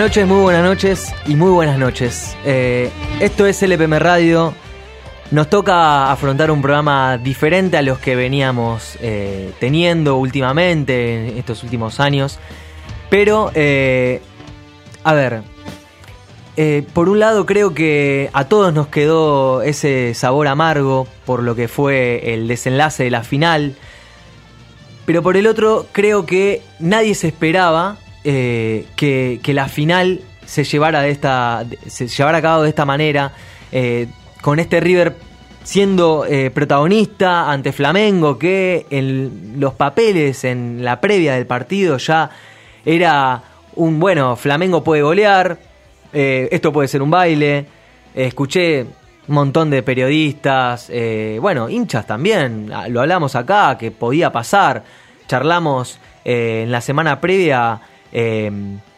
noches, muy buenas noches y muy buenas noches. Eh, esto es LPM Radio. Nos toca afrontar un programa diferente a los que veníamos eh, teniendo últimamente en estos últimos años. Pero, eh, a ver, por un lado creo que a todos nos quedó ese sabor amargo por lo que fue el desenlace de la final. Pero por el otro, creo que nadie se esperaba eh, que, que la final se llevara, de esta, se llevara a cabo de esta manera, eh, con este River siendo eh, protagonista ante Flamengo, que en los papeles en la previa del partido ya era un, bueno, Flamengo puede golear, esto puede ser un baile, escuché un montón de periodistas, bueno, hinchas también, lo hablamos acá, que podía pasar, charlamos en la semana previa eh,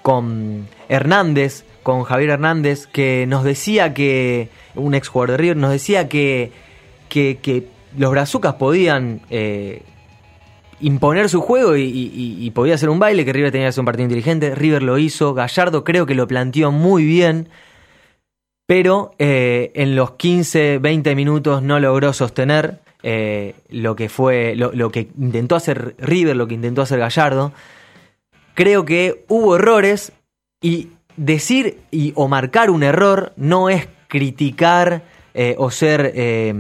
con Hernández, con Javier Hernández, que nos decía que, un ex jugador de River, nos decía que, que, que los brazucas podían eh, imponer su juego y, y- podía hacer un baile, que River tenía que hacer un partido inteligente. River lo hizo, Gallardo creo que lo planteó muy bien, pero eh, en los 15, 20 minutos no logró sostener eh, lo que fue, lo que intentó hacer River, lo que intentó hacer Gallardo. Creo que hubo errores y decir y, o marcar un error no es criticar eh, o ser eh,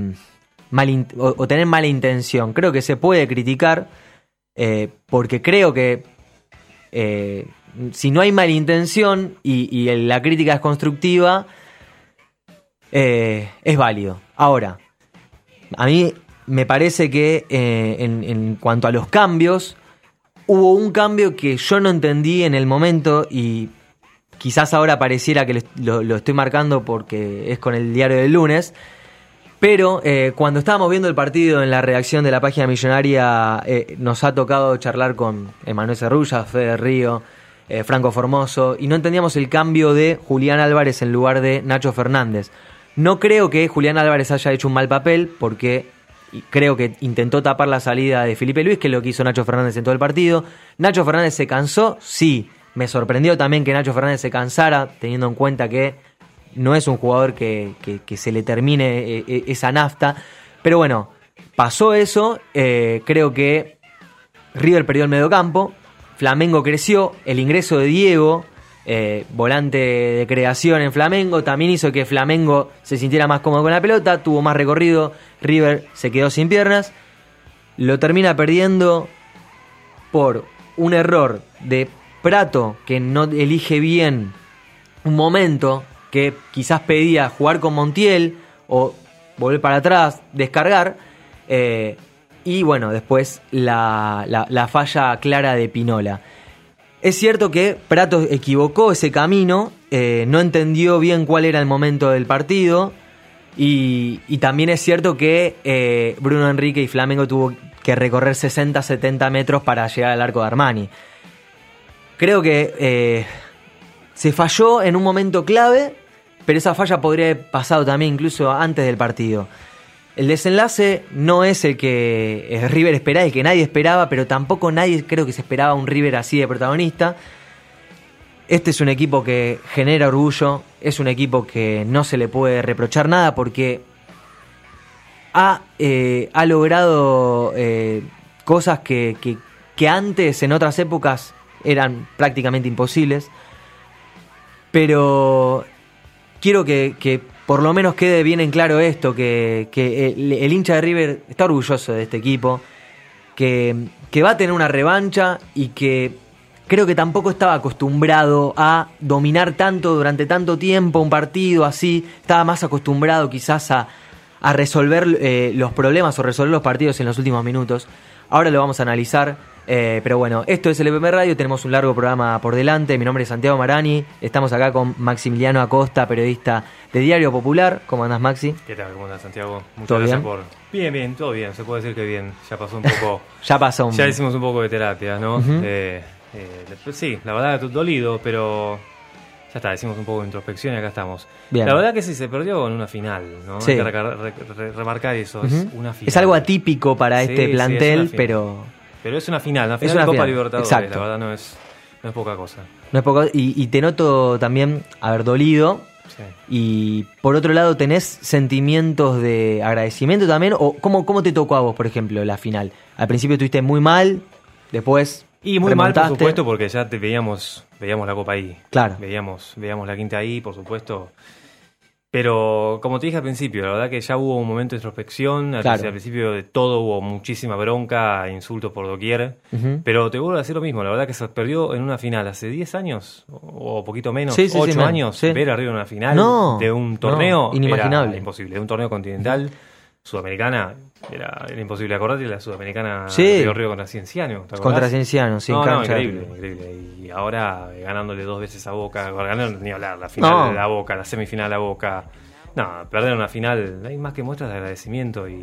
malin- o, tener mala intención. Creo que se puede criticar eh, porque creo que si no hay mala intención y, y la crítica es constructiva, es válido. Ahora, a mí me parece que en, en cuanto a los cambios, hubo un cambio que yo no entendí en el momento y quizás ahora pareciera que lo, estoy marcando porque es con el diario del lunes. Pero eh, cuando estábamos viendo el partido en la redacción de la página millonaria, eh, nos ha tocado charlar con Emanuel Cerrulla, Fede Río, eh, Franco Formoso, y no entendíamos el cambio de Julián Álvarez en lugar de Nacho Fernández. No creo que Julián Álvarez haya hecho un mal papel, porque creo que intentó tapar la salida de Felipe Luis, que es lo que hizo Nacho Fernández en todo el partido. Nacho Fernández se cansó, sí. Me sorprendió también que Nacho Fernández se cansara, teniendo en cuenta que no es un jugador que, que- se le termine eh, eh, esa nafta. Pero bueno, pasó eso. eh, creo que River perdió el mediocampo. Flamengo creció. El ingreso de Diego, eh, volante de creación en Flamengo, también hizo que Flamengo se sintiera más cómodo con la pelota. Tuvo más recorrido. River se quedó sin piernas. Lo termina perdiendo por un error de Prato que no elige bien un momento que quizás pedía jugar con Montiel o volver para atrás, descargar. eh, y bueno, después la, la- la falla clara de Pinola. Es cierto que Prato equivocó ese camino, eh, no entendió bien cuál era el momento del partido. Y, y también es cierto que eh, Bruno Enrique y Flamengo tuvo que recorrer 60-70 metros para llegar al arco de Armani. Creo que eh, se falló en un momento clave, pero esa falla podría haber pasado también incluso antes del partido. El desenlace no es el que eh, River esperaba y que nadie esperaba, pero tampoco nadie creo que se esperaba un River así de protagonista. Este es un equipo que genera orgullo, es un equipo que no se le puede reprochar nada porque ha, eh, ha logrado eh, cosas que, que- que antes, en otras épocas, eran prácticamente imposibles. Pero quiero que, que por lo menos quede bien en claro esto, que, el, el hincha de River está orgulloso de este equipo. que, va a tener una revancha y que creo que tampoco estaba acostumbrado a dominar tanto durante tanto tiempo un partido así, estaba más acostumbrado quizás a, a resolver eh, los problemas o resolver los partidos en los últimos minutos. Ahora lo vamos a analizar, eh, pero bueno, esto es el EPM Radio, tenemos un largo programa por delante, mi nombre es Santiago Marani, estamos acá con Maximiliano Acosta, periodista de Diario Popular. ¿Cómo andás Maxi? ¿Qué tal? ¿Cómo andás Santiago? Muchas ¿Todo gracias bien? por... Bien, bien, todo bien, se puede decir que bien. Ya pasó un poco... Ya pasó un... ya hicimos un poco de terapia, ¿no? Eh, eh, sí, la verdad que dolido, pero ya está, hicimos un poco de introspección y acá estamos. Bien. La verdad que sí, se perdió en una final, ¿no? Sí. Hay que re- re- remarcar eso, es una final. Es algo atípico para Sí, este sí, es plantel, pero Pero es una final, una Es final una de Copa final, Libertadores, exacto. la verdad no es, no es poca cosa. no es poco. Y, y te noto también haber dolido. Sí. Y por otro lado, ¿tenés sentimientos de agradecimiento también? ¿O cómo, cómo te tocó a vos, por ejemplo, la final? Al principio estuviste muy mal, después. Y muy mal, por remontaste. supuesto, porque ya te veíamos, veíamos la copa ahí. Claro. Veíamos, veíamos la quinta ahí, por supuesto. Pero como te dije al principio, la verdad que ya hubo un momento de introspección. Al, Claro. principio de todo hubo muchísima bronca, insultos por doquier. Pero te vuelvo a decir lo mismo, la verdad que se perdió en una final hace 10 años, o poquito menos, Sí, sí, sí, 8 man, años, ver arriba una final No, de un no, torneo inimaginable. era imposible, de un torneo continental sudamericana, era, era imposible acordarte, la sudamericana Sí. Río Río contra Cienciano. Contra Cienciano, sí, no, no, increíble, increíble. Y ahora eh, ganándole dos veces a Boca, ganando ni hablar, la final No. de la Boca, la semifinal a Boca. No, perder una final, hay más que muestras de agradecimiento y,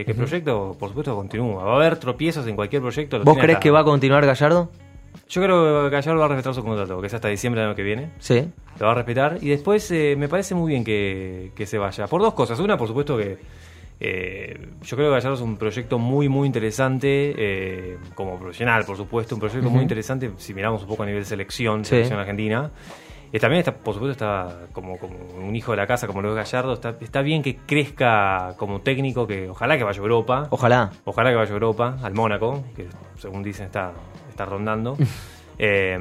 y que el proyecto, por supuesto, continúa. Va a haber tropiezos en cualquier proyecto. ¿Vos crees que va a continuar Gallardo? Yo creo que Gallardo va a respetar su contrato, que es hasta diciembre del año que viene. Sí. Lo va a respetar. Y después eh, me parece muy bien que, que se vaya. Por dos cosas. Una, por supuesto, que eh, yo creo que Gallardo es un proyecto muy, muy interesante, eh, como profesional, por supuesto. Un proyecto muy interesante si miramos un poco a nivel selección, Sí. selección argentina. Eh, también está, por supuesto, está como, como un hijo de la casa, como lo es Gallardo. Está, está bien que crezca como técnico, que ojalá que vaya a Europa. Ojalá. Ojalá que vaya a Europa, al Mónaco, que según dicen está, está rondando. Eh,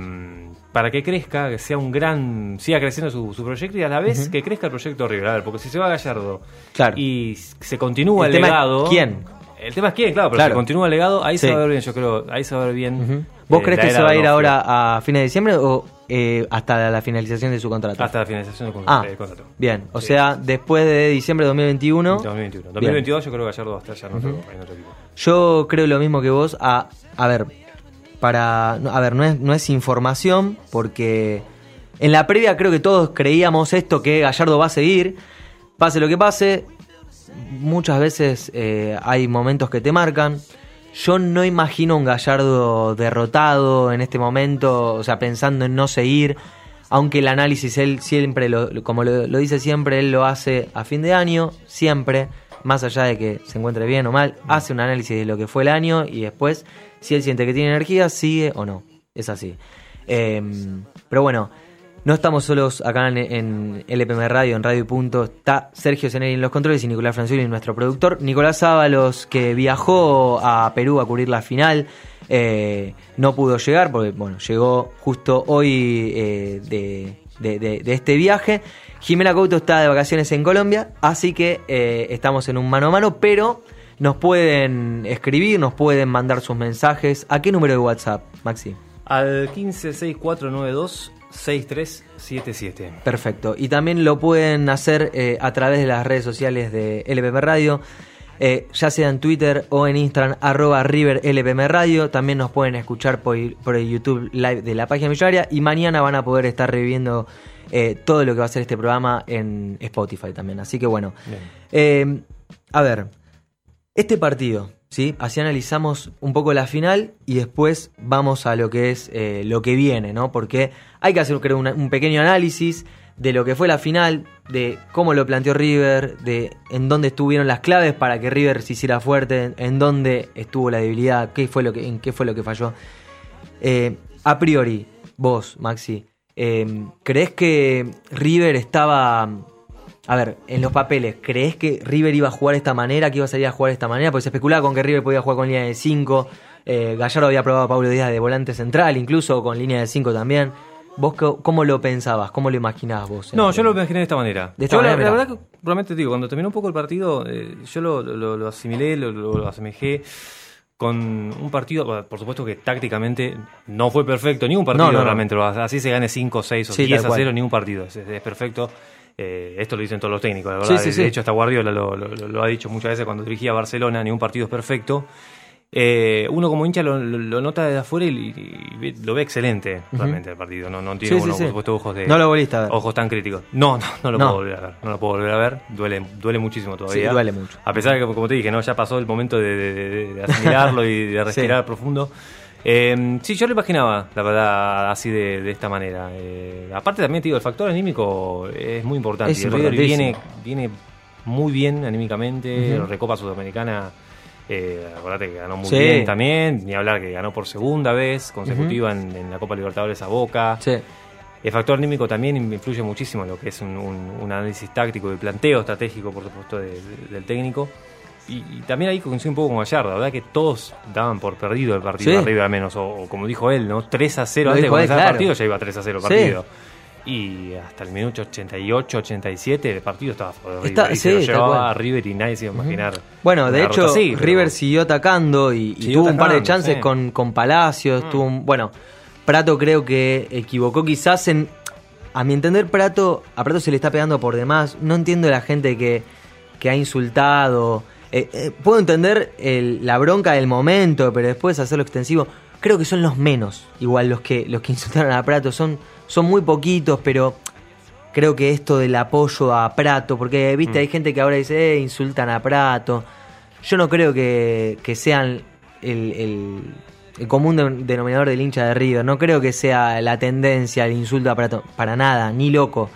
para que crezca, que sea un gran. siga creciendo su, su proyecto y a la vez que crezca el proyecto River. A ver, porque si se va Gallardo Claro. y se continúa El el, tema es legado. quién. El tema es quién, claro, pero Claro. si continúa el legado, ahí Sí. se va a ver bien, yo creo. Ahí se va a ver bien. Ujú. ¿Vos eh, crees que se va a ir ahora a fines de diciembre o eh, hasta la finalización de su contrato? Hasta la finalización del Ah, contrato. bien. O Sí. sea, después de diciembre de 2021. 2021. Bien. 2022 yo creo que Gallardo va a estar ya en otro, en otro equipo. Yo creo lo mismo que vos. A, a ver, para. A ver, no es, información, porque en la previa creo que todos creíamos esto, que Gallardo va a seguir. Pase lo que pase, muchas veces eh, hay momentos que te marcan. Yo no imagino un Gallardo derrotado en este momento, o sea, pensando en no seguir. Aunque el análisis él siempre, lo, como lo dice siempre, él lo hace a fin de año, siempre, más allá de que se encuentre bien o mal, hace un análisis de lo que fue el año y después, si él siente que tiene energía, sigue o no. Es así. Eh, pero bueno, no estamos solos acá en, LPM Radio, en Radio Punto. Está Sergio Zeneri en los controles y Nicolás Francioli, nuestro productor. Nicolás Ábalos, que viajó a Perú a cubrir la final, eh, no pudo llegar porque, bueno, llegó justo hoy eh, de- de este viaje. Jimena Couto está de vacaciones en Colombia, así que eh, estamos en un mano a mano, pero nos pueden escribir, nos pueden mandar sus mensajes. ¿A qué número de WhatsApp, Maxi? Al 156492 6377. Perfecto. Y también lo pueden hacer eh, a través de las redes sociales de LPM Radio, eh, ya sea en Twitter o en Instagram, arroba River LPM Radio. También nos pueden escuchar por, por el YouTube Live de la página millonaria. Y mañana van a poder estar reviviendo eh, todo lo que va a ser este programa en Spotify también. Así que bueno. A ver, este partido, ¿sí? Así analizamos un poco la final y después vamos a lo que es eh, lo que viene, ¿no? Porque hay que hacer un pequeño análisis de lo que fue la final, de cómo lo planteó River, de en dónde estuvieron las claves para que River se hiciera fuerte, en, en dónde estuvo la debilidad, qué fue lo que, en qué fue lo que falló. Eh, a priori, vos, Maxi, eh, ¿crees que River estaba... A ver, en los papeles, ¿crees que River iba a jugar de esta manera, que iba a salir a jugar de esta manera? Porque se especulaba con que River podía jugar con línea de 5. Gallardo había probado a Pablo Díaz de volante central, incluso con línea de 5 también. ¿Vos cómo lo pensabas? ¿Cómo lo imaginabas vos? No, yo lo imaginé de esta manera. De esta yo la- manera, la, mirá. verdad que realmente te digo, cuando terminó un poco el partido, eh, yo lo, lo- lo asimilé, lo, asemejé con un partido, por supuesto que tácticamente no fue perfecto, ni un partido No, no, realmente, así se gane 5, 6 o Sí, 10 tal a cual. 0, ni un partido, es, es perfecto. Eh, esto lo dicen todos los técnicos, la verdad. Sí, sí, de hecho, hasta Guardiola lo, lo- lo- ha dicho muchas veces cuando dirigía Barcelona, ni un partido es perfecto. Eh, uno como hincha lo, lo- nota desde afuera y, lo ve excelente realmente el partido. No, no tiene uno, por supuesto, ojos de No lo volviste a ver. ojos tan críticos. No, no, no lo No. puedo volver a ver. No lo puedo volver a ver. Duele, duele muchísimo todavía. Sí, duele mucho. A pesar de que, como te dije, no ya pasó el momento de, de- de- de asimilarlo y de respirar profundo. Eh, sí, yo lo imaginaba, la verdad, así de, de esta manera. Eh, aparte también, te digo, el factor anímico es muy importante. Es Y River viene, viene muy bien anímicamente. Ujú. Recopa Sudamericana, eh, acordate que ganó muy Sí. bien también. Ni hablar que ganó por segunda vez consecutiva en, en la Copa Libertadores a Boca. Sí. El factor anímico también influye muchísimo en lo que es un, un- un análisis táctico y planteo estratégico, por supuesto, de- de- del técnico. Y, y también ahí coincido un poco con Gallardo, la verdad que todos daban por perdido el partido Sí. arriba al menos, o, o como dijo él, ¿no? 3 a 0 Lo antes de comenzar claro. el partido ya iba 3 a 0 el Sí. partido. Y hasta el minuto 88, 87 el partido estaba River. Está- y sí, se lo llevaba cual. a River y nadie se iba a imaginar. Bueno, de hecho, así, pero- River siguió atacando y, y Siguió tuvo un par de chances. Mm. con, con Palacios. Tuvo un- bueno, Prato creo que equivocó quizás en. A mi entender, Prato, a Prato se le está pegando por demás. No entiendo la gente que, que ha insultado. Eh, eh, puedo entender el- la bronca del momento, pero después hacerlo extensivo. Creo que son los menos, igual los que, los que insultaron a Prato. Son, son muy poquitos, pero creo que esto del apoyo a Prato, porque viste, Mm. hay gente que ahora dice, eh, insultan a Prato. Yo no creo que, que sean el, el- el común de- denominador del hincha de River. No creo que sea la tendencia el insulto a Prato. Para nada, ni loco.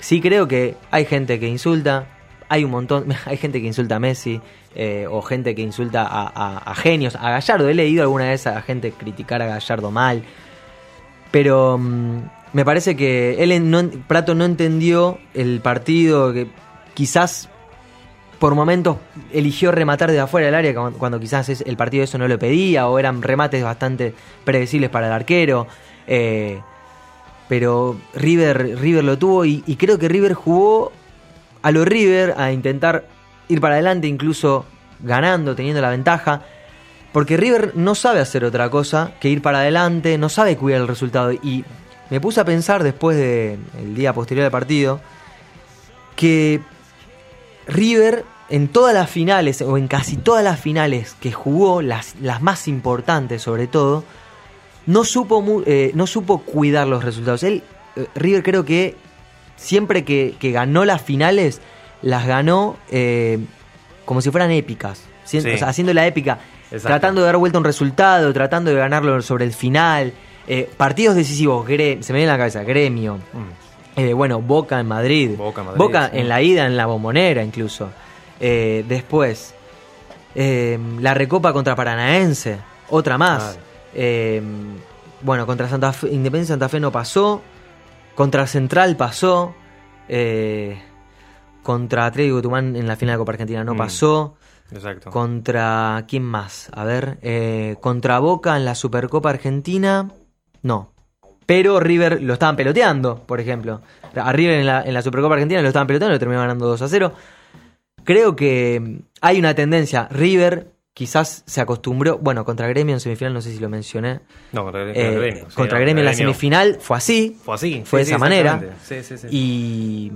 Sí creo que hay gente que insulta, hay un montón, hay gente que insulta a Messi, eh, o gente que insulta a, a- genios, a Gallardo. He leído alguna vez a gente criticar a Gallardo mal. Pero mm, me parece que él no, Prato no entendió el partido, que quizás por momentos eligió rematar de afuera del área cuando, quizás el partido eso no lo pedía o eran remates bastante predecibles para el arquero. eh, pero River, River lo tuvo y creo que River jugó a lo River a intentar ir para adelante, incluso ganando, teniendo la ventaja. Porque River no sabe hacer otra cosa que ir para adelante, no sabe cuidar el resultado. Y me puse a pensar después del día posterior al partido que River en todas las finales, o en casi todas las finales que jugó, las, las más importantes sobre todo, no supo, eh, no supo cuidar los resultados. Él, eh, River creo que siempre que, que ganó las finales, las ganó eh, como si fueran épicas. Si- Sí. o sea, haciendo la épica, Exacto. tratando de dar vuelta un resultado, tratando de ganarlo sobre el final. eh, partidos decisivos, Gre- se me viene a la cabeza, Gremio. Mm. Eh, bueno, Boca en Madrid. Boca en Madrid, sí. en la ida, en la bombonera incluso. Después, la Recopa contra Paranaense, otra más. Bueno, contra Santa Fe, Independiente Santa Fe no pasó. Contra Central pasó. Eh, contra Atlético Tucumán en la final de la Copa Argentina no Mm. pasó. Exacto. Contra. ¿Quién más? A ver. eh, contra Boca en la Supercopa Argentina. No. Pero River lo estaban peloteando, por ejemplo. A River en la, en la Supercopa Argentina lo estaban peloteando y lo terminaron ganando 2 a 0. Creo que hay una tendencia. River quizás se acostumbró. Bueno, contra Gremio en semifinal, no sé si lo mencioné. No, contra, contra Eh, Gremio. sí, contra no, Gremio en la semifinal fue así. Fue así. Fue de sí, esa manera. Sí, sí, sí. Y.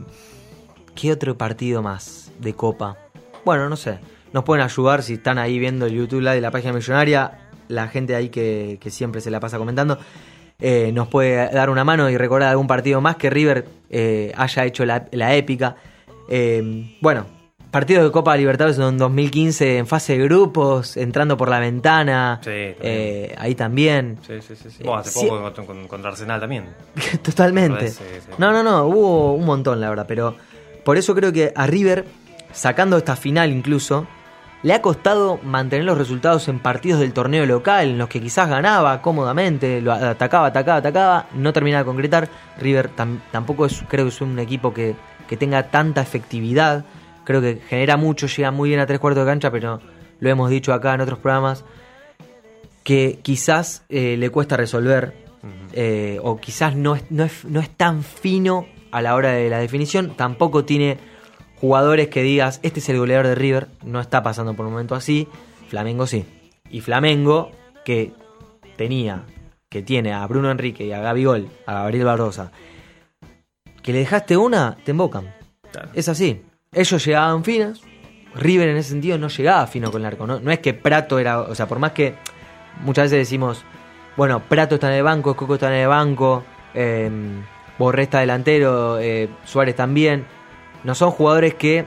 ¿Qué otro partido más de Copa? Bueno, no sé. Nos pueden ayudar si están ahí viendo el YouTube Live de la página millonaria. La gente ahí que, que siempre se la pasa comentando. eh, nos puede dar una mano y recordar algún partido más que River eh, haya hecho la, la épica. Eh, bueno, partido de Copa Libertadores en 2015 en fase de grupos, entrando por la ventana. Sí, también. eh, ahí también. Sí, sí, sí. sí. Bueno, hace Sí. poco con- con- contra Arsenal también. Totalmente. Sí, sí. No, no, no, hubo un montón, la verdad, pero por eso creo que a River, sacando esta final incluso, le ha costado mantener los resultados en partidos del torneo local, en los que quizás ganaba cómodamente, lo atacaba, atacaba, atacaba, no terminaba de concretar. River tam- tampoco es, creo que es un equipo que, que tenga tanta efectividad, creo que genera mucho, llega muy bien a tres cuartos de cancha, pero lo hemos dicho acá en otros programas, que quizás eh, le cuesta resolver eh, o quizás no es, no, es, no es tan fino a la hora de la definición, tampoco tiene jugadores que digas, este es el goleador de River, no está pasando por un momento así, Flamengo sí. y Flamengo, que tenía, que tiene a Bruno Enrique y a Gabigol, a Gabriel Barrosa, que le dejaste una, te embocan. Claro. Es así. Ellos llegaban finos. River en ese sentido no llegaba fino con el arco. No, no es que Prato era. O sea, por más que muchas veces decimos, bueno, Prato está en el banco, Coco está en el banco, eh, Borré está delantero, eh, Suárez también. No son jugadores que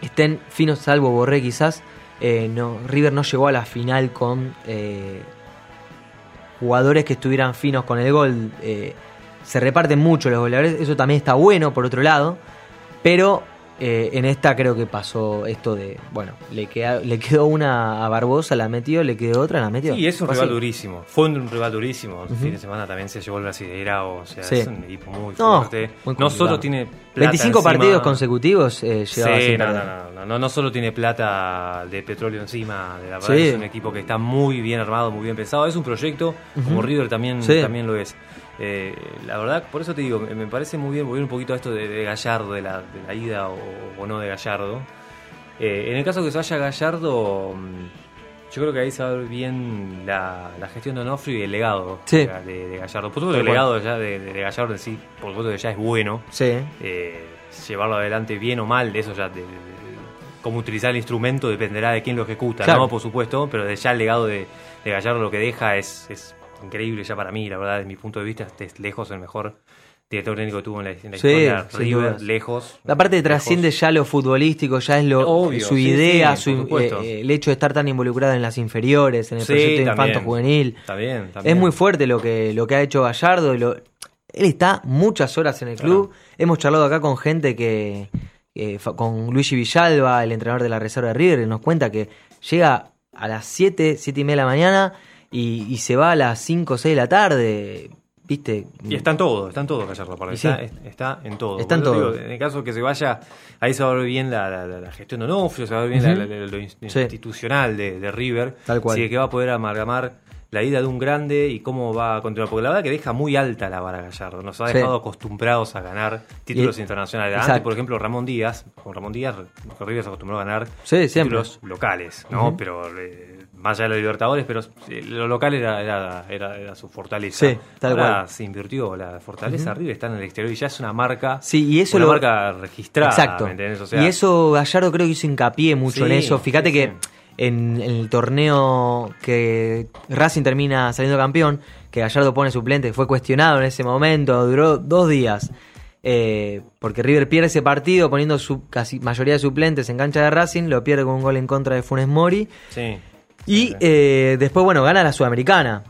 estén finos, salvo Borré quizás. Eh, no, River no llegó a la final con eh, jugadores que estuvieran finos con el gol. Se reparten mucho los goleadores, eso también está bueno por otro lado, pero eh, en esta creo que pasó esto de, bueno, le, queda- le quedó una a Barbosa, la metió, le quedó otra, la metió. Sí, es un rival así. durísimo. Fue un rival durísimo. El fin de semana también se llevó el Brasileira. O sea, Sí. es un equipo muy No, fuerte. muy no solo tiene plata 25 encima- partidos consecutivos eh, Sí, llevaba no, no, no, no, solo tiene plata de petróleo encima, de la verdad Sí. es un equipo que está muy bien armado, muy bien pensado. Es un proyecto, como River también, también lo es. Eh, la verdad, por eso te digo, me parece muy bien volver un poquito a esto de, de Gallardo, de la, de la ida o, o no de Gallardo. Eh, en el caso que se vaya Gallardo, mm, yo creo que ahí se va a ver bien la, la gestión de Onofrio y el legado Sí. de, de Gallardo. Por supuesto, el legado ya de, de Gallardo en sí, por supuesto que ya es bueno Sí, eh, llevarlo adelante bien o mal, eso ya de, de- de cómo utilizar el instrumento dependerá de quién lo ejecuta, Claro. ¿no? Por supuesto, pero de ya el legado de, de Gallardo lo que deja es, es increíble ya para mí, la verdad, desde mi punto de vista, este es lejos el mejor director técnico que tuvo en la, en la Sí, historia, River, lejos. Aparte lejos. trasciende ya lo futbolístico, ya es lo Obvio, su sí, idea, sí, su, eh, el hecho de estar tan involucrado en las inferiores, en el proyecto de también. infanto juvenil. Está bien, está bien. Es muy fuerte lo que, lo que ha hecho Gallardo. y lo- él está muchas horas en el Claro. club. Hemos charlado acá con gente que, fa- con Luigi Villalba, el entrenador de la Reserva de River, y nos cuenta que llega a las 7, 7 y media de la mañana y, y se va a las 5 o 6 de la tarde. ¿Viste? Y está en todo, está en todo Gallardo. Y sí. Está, es- está en todo. Está en Por eso todo. digo, en el caso que se vaya, ahí se va a ver bien la, la- gestión de Onofrio, se va a ver bien la- la- lo Sí. institucional de, de River. Tal cual. Así que va a poder amalgamar la ida de un grande y cómo va a continuar. Porque la verdad que deja muy alta la vara Gallardo. Nos ha Sí. dejado acostumbrados a ganar títulos Y- internacionales. Exacto. Antes, por ejemplo, Ramón Díaz, con Ramón Díaz, River se acostumbró a ganar Sí, títulos locales, ¿no? Pero eh, más allá de los Libertadores, pero eh, lo local era, era, era, era su fortaleza. Sí, tal Ahora cual. se invirtió, la fortaleza River está en el exterior y ya es una marca, Sí, y eso una lo- marca registrada, Exacto. O sea, y eso Gallardo creo que hizo hincapié mucho Sí, en eso. Fíjate sí, que en el torneo que Racing termina saliendo campeón, que Gallardo pone suplente, fue cuestionado en ese momento, duró dos días. eh, porque River pierde ese partido poniendo su casi mayoría de suplentes en cancha de Racing, lo pierde con un gol en contra de Funes Mori. sí. Y eh, después, bueno, gana la Sudamericana.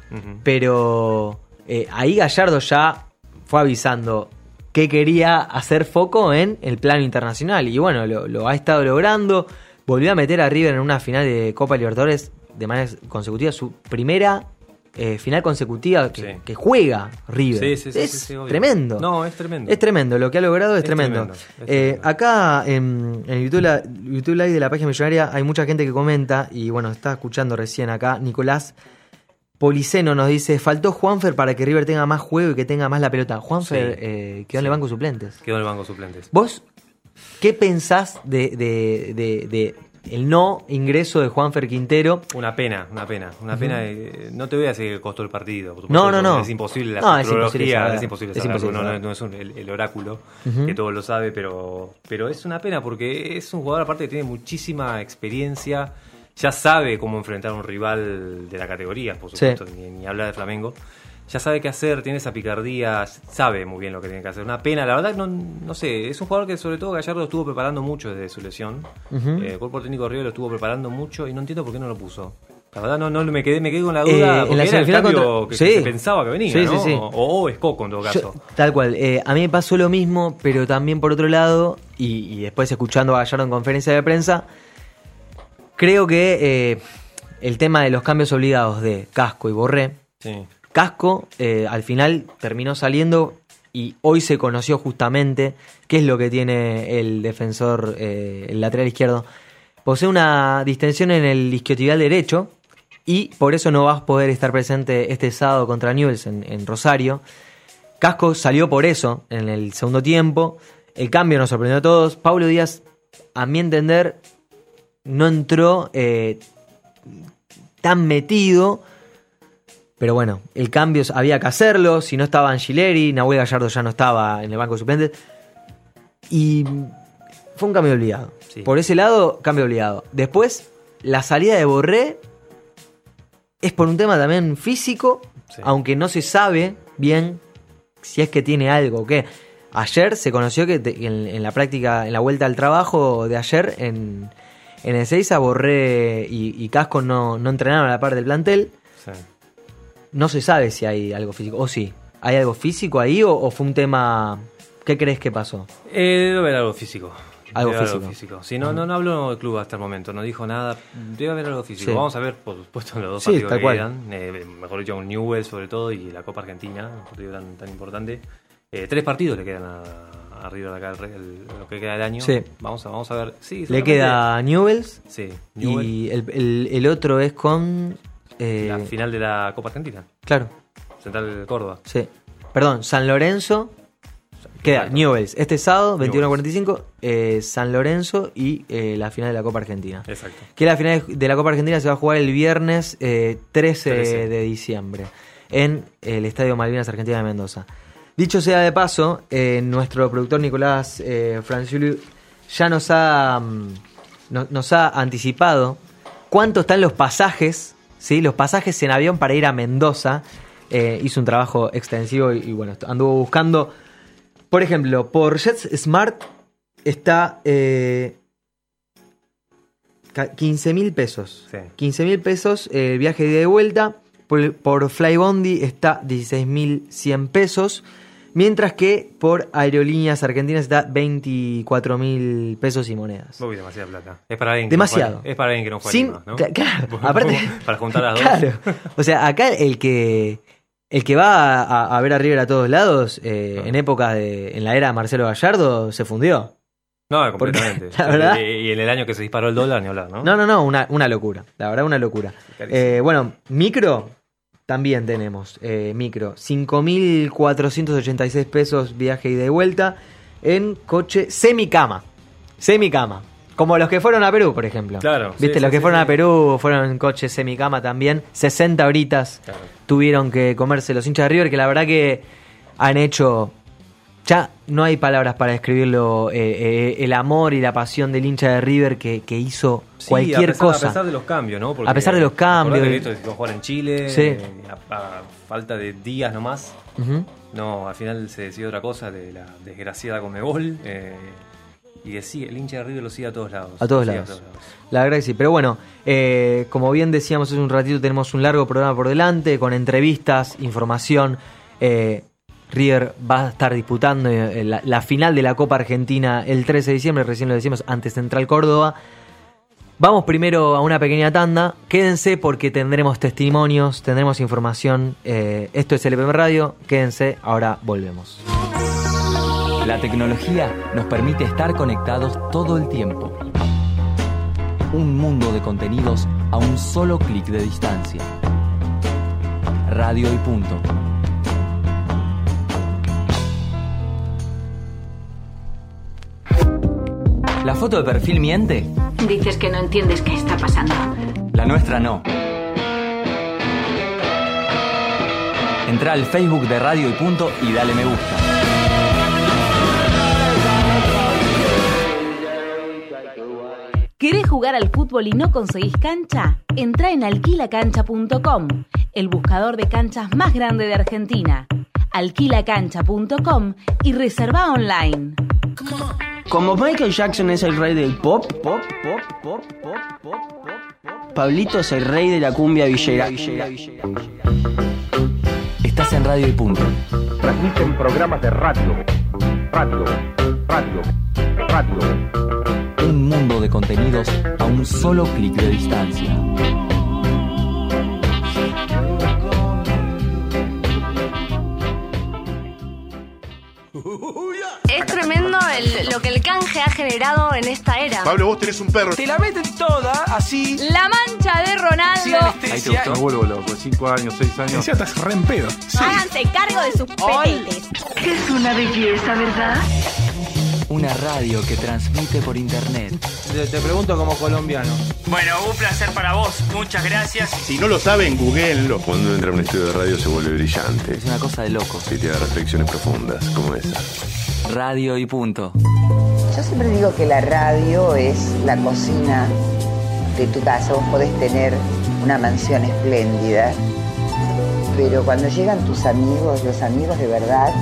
Pero eh, ahí Gallardo ya fue avisando que quería hacer foco en el plano internacional. Y bueno, lo, lo ha estado logrando. Volvió a meter a River en una final de Copa Libertadores de manera consecutiva. Su primera eh, final consecutiva que, Sí. que juega River. Sí, sí, sí, es tremendo. No, es tremendo. Es tremendo, lo que ha logrado es, Es tremendo. tremendo, es Eh, tremendo. acá en, en YouTube, la- YouTube Live de la página millonaria hay mucha gente que comenta y bueno, está escuchando recién acá. Nicolás Policeno nos dice, faltó Juanfer para que River tenga más juego y que tenga más la pelota. Juanfer eh, quedó en el banco suplentes. Quedó en el banco suplentes. ¿Vos qué pensás de, de- de- de el no ingreso de Juanfer Quintero? Una pena, una pena, una pena. eh, no te voy a decir que costó el partido. No, no, no. Es imposible la No, es imposible saber. es imposible Es imposible no, es un- el, el oráculo que todo lo sabe, pero, pero es una pena porque es un jugador aparte que tiene muchísima experiencia, ya sabe cómo enfrentar a un rival de la categoría, por supuesto, ni, ni hablar de Flamengo. Ya sabe qué hacer, tiene esa picardía, sabe muy bien lo que tiene que hacer. Una pena, la verdad, no, no sé, es un jugador que sobre todo Gallardo estuvo preparando mucho desde su lesión. Eh, el cuerpo técnico de River lo estuvo preparando mucho y no entiendo por qué no lo puso. La verdad, no, no me quedé, me quedé con la Eh, duda. en porque la era el semifinal cambio contra- que, Sí. que se pensaba que venía, Sí, ¿no? sí. O, o es Coco en todo Yo- caso. tal cual. eh, a mí me pasó lo mismo, pero también por otro lado, y, y después escuchando a Gallardo en conferencia de prensa, creo que eh, el tema de los cambios obligados de Casco y Borré, Sí. Casco eh, al final terminó saliendo y hoy se conoció justamente qué es lo que tiene el defensor, eh, el lateral izquierdo. Posee una distensión en el isquiotibial derecho y por eso no vas a poder estar presente este sábado contra Newell's en, Rosario. Casco salió por eso en el segundo tiempo. El cambio nos sorprendió a todos. Pablo Díaz, a mi entender, no entró eh, tan metido. Pero bueno, el cambio había que hacerlo. Si no estaba Angileri, Nahuel Gallardo ya no estaba en el banco de suplentes. Y fue un cambio obligado. Sí. Por ese lado, cambio obligado. Después, la salida de Borré es por un tema también físico, Sí. aunque no se sabe bien si es que tiene algo o qué. Ayer se conoció que en, en la práctica, en la vuelta al trabajo de ayer, en, en el 6 Borré y, y Casco no, no entrenaron a la par del plantel. Sí. No se sabe si hay algo físico. O sí, ¿hay algo físico ahí o, o fue un tema... ¿Qué crees que pasó? Eh, debe haber algo físico. Algo Debe haber físico. físico. Sí, no, no, no habló del club hasta el momento, no dijo nada. Debe haber algo físico. Sí. Vamos a ver, por supuesto, los dos Sí, partidos que quedan. Eh, mejor dicho, con Newell sobre todo y la Copa Argentina, un partido tan, tan importante. Eh, tres partidos le quedan a, a River acá, el, el- lo que queda del año. Sí. Vamos a, vamos a ver. Sí, Le queda Newells Sí, Newell, y el, el- el otro es con... eh, la final de la Copa Argentina. Claro, Central de Córdoba. sí. Perdón, San Lorenzo. Queda Exacto. Newells este sábado, Newell's. 21-45, eh, San Lorenzo y eh, la final de la Copa Argentina. Exacto. Que la final de la Copa Argentina se va a jugar el viernes eh, 13, 13. de diciembre en el Estadio Malvinas Argentina de Mendoza. Dicho sea de paso, nuestro productor Nicolás Franciulli ya nos ha, mm, no- nos ha anticipado cuánto están los pasajes, ¿sí? los pasajes en avión para ir a Mendoza. Eh, hizo un trabajo extensivo y, y bueno, anduvo buscando, por ejemplo, por Jets Smart está eh, 15 mil pesos. Sí. 15 mil pesos eh, el viaje de ida y vuelta. Por, por Flybondi está 16 mil 100 pesos. Mientras que por Aerolíneas Argentinas está 24 mil pesos y monedas. Uy, demasiada plata. Es para alguien que Demasiado. No juegue- es para alguien que no juega Sin, ¿no? cla- claro, aparte, para juntar las dos. claro. O sea, acá el que el que va a, a ver a River a todos lados, eh, Claro. en época de, en la era de Marcelo Gallardo, se fundió. No, Porque, completamente. la verdad- Y, en el año que se disparó el dólar, ni hablar, ¿no? No, no, no, una, una locura. La verdad, una locura. Eh, bueno, micro también tenemos. eh, micro. 5.486 pesos viaje y vuelta en coche semicama. Semicama. Como los que fueron a Perú, por ejemplo. Claro, Viste, sí, los sí, que sí, fueron a Perú fueron en coche semicama también. 60 horitas Claro. tuvieron que comerse los hinchas de River, que la verdad que han hecho. Ya no hay palabras para describirlo. eh, eh, el amor y la pasión del hincha de River que, que hizo Sí, cualquier a pesar, cosa. A pesar de los cambios, ¿no? A pesar de los cambios. que esto jugar en Chile, Sí. eh, a, a falta de días nomás. Ujú. No, al final se decidió otra cosa de la desgraciada Comebol. Y decía, el hincha de River lo sigue a todos lados. A todos lados. La verdad que sí. Pero bueno, como bien decíamos hace un ratito, tenemos un largo programa por delante con entrevistas, información. Eh, River va a estar disputando eh, la, la final de la Copa Argentina el 13 de diciembre, recién lo decimos, ante Central Córdoba. Vamos primero a una pequeña tanda. Quédense porque tendremos testimonios, tendremos información. Eh, esto es LPM Radio. Quédense, ahora volvemos. La tecnología nos permite estar conectados todo el tiempo. Un mundo de contenidos a un solo clic de distancia. Radio y punto. ¿La foto de perfil miente? Dices que no entiendes qué está pasando. La nuestra no. Entra al Facebook de Radio y Punto y dale me gusta. ¿Querés jugar al fútbol y no conseguís cancha? Entra en alquilacancha.com, el buscador de canchas más grande de Argentina. Alquilacancha.com y reserva online. Como Michael Jackson es el rey del pop, pop, pop, pop, pop, pop, pop, Pablito es el rey de la cumbia villera. Estás en Radio y Punto. transmiten programas de radio, radio, radio, radio. Un mundo de contenidos a un solo clic de distancia. Es tremendo el- lo que el canje ha generado en esta era. Pablo, vos tenés un perro. Te la meten toda, así. La mancha de Ronaldo. anestesia. Me vuelvo loco, 5 años, 6 años. Ya estás re en pedo. Háganse cargo de sus petetes. Es una belleza, ¿verdad? Una radio que transmite por internet. Te, te pregunto como colombiano. Bueno, un placer para vos. Muchas gracias. Si no lo saben, googleenlo. Cuando entra a un estudio de radio se vuelve brillante. Es una cosa de locos. Y tiene reflexiones profundas, como esa. Radio y punto. Yo siempre digo que la radio es la cocina de tu casa. Vos podés tener una mansión espléndida, pero cuando llegan tus amigos, los amigos de verdad,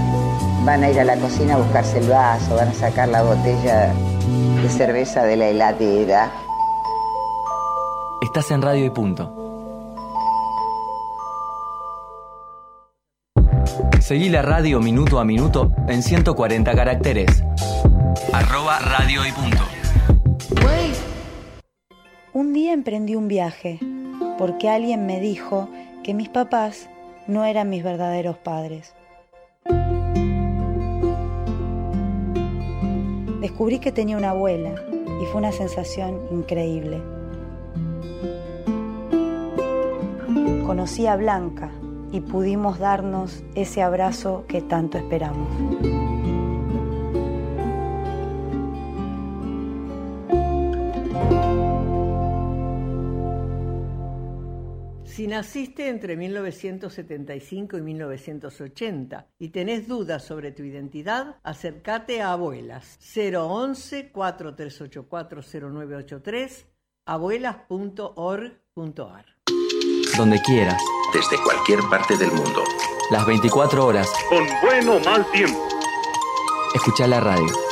van a ir a la cocina a buscarse el vaso, van a sacar la botella de cerveza de la heladera. Estás en Radio y punto. Seguí la radio minuto a minuto en 140 caracteres. Arroba radio y punto. Un día emprendí un viaje porque alguien me dijo que mis papás no eran mis verdaderos padres. Descubrí que tenía una abuela y fue una sensación increíble. Conocí a Blanca y pudimos darnos ese abrazo que tanto esperamos. Si naciste entre 1975 y 1980 y tenés dudas sobre tu identidad, acércate a Abuelas 011 4384 0983 abuelas.org.ar. Donde quieras. Desde cualquier parte del mundo. Las 24 horas. Con bueno o mal tiempo. Escucha la radio.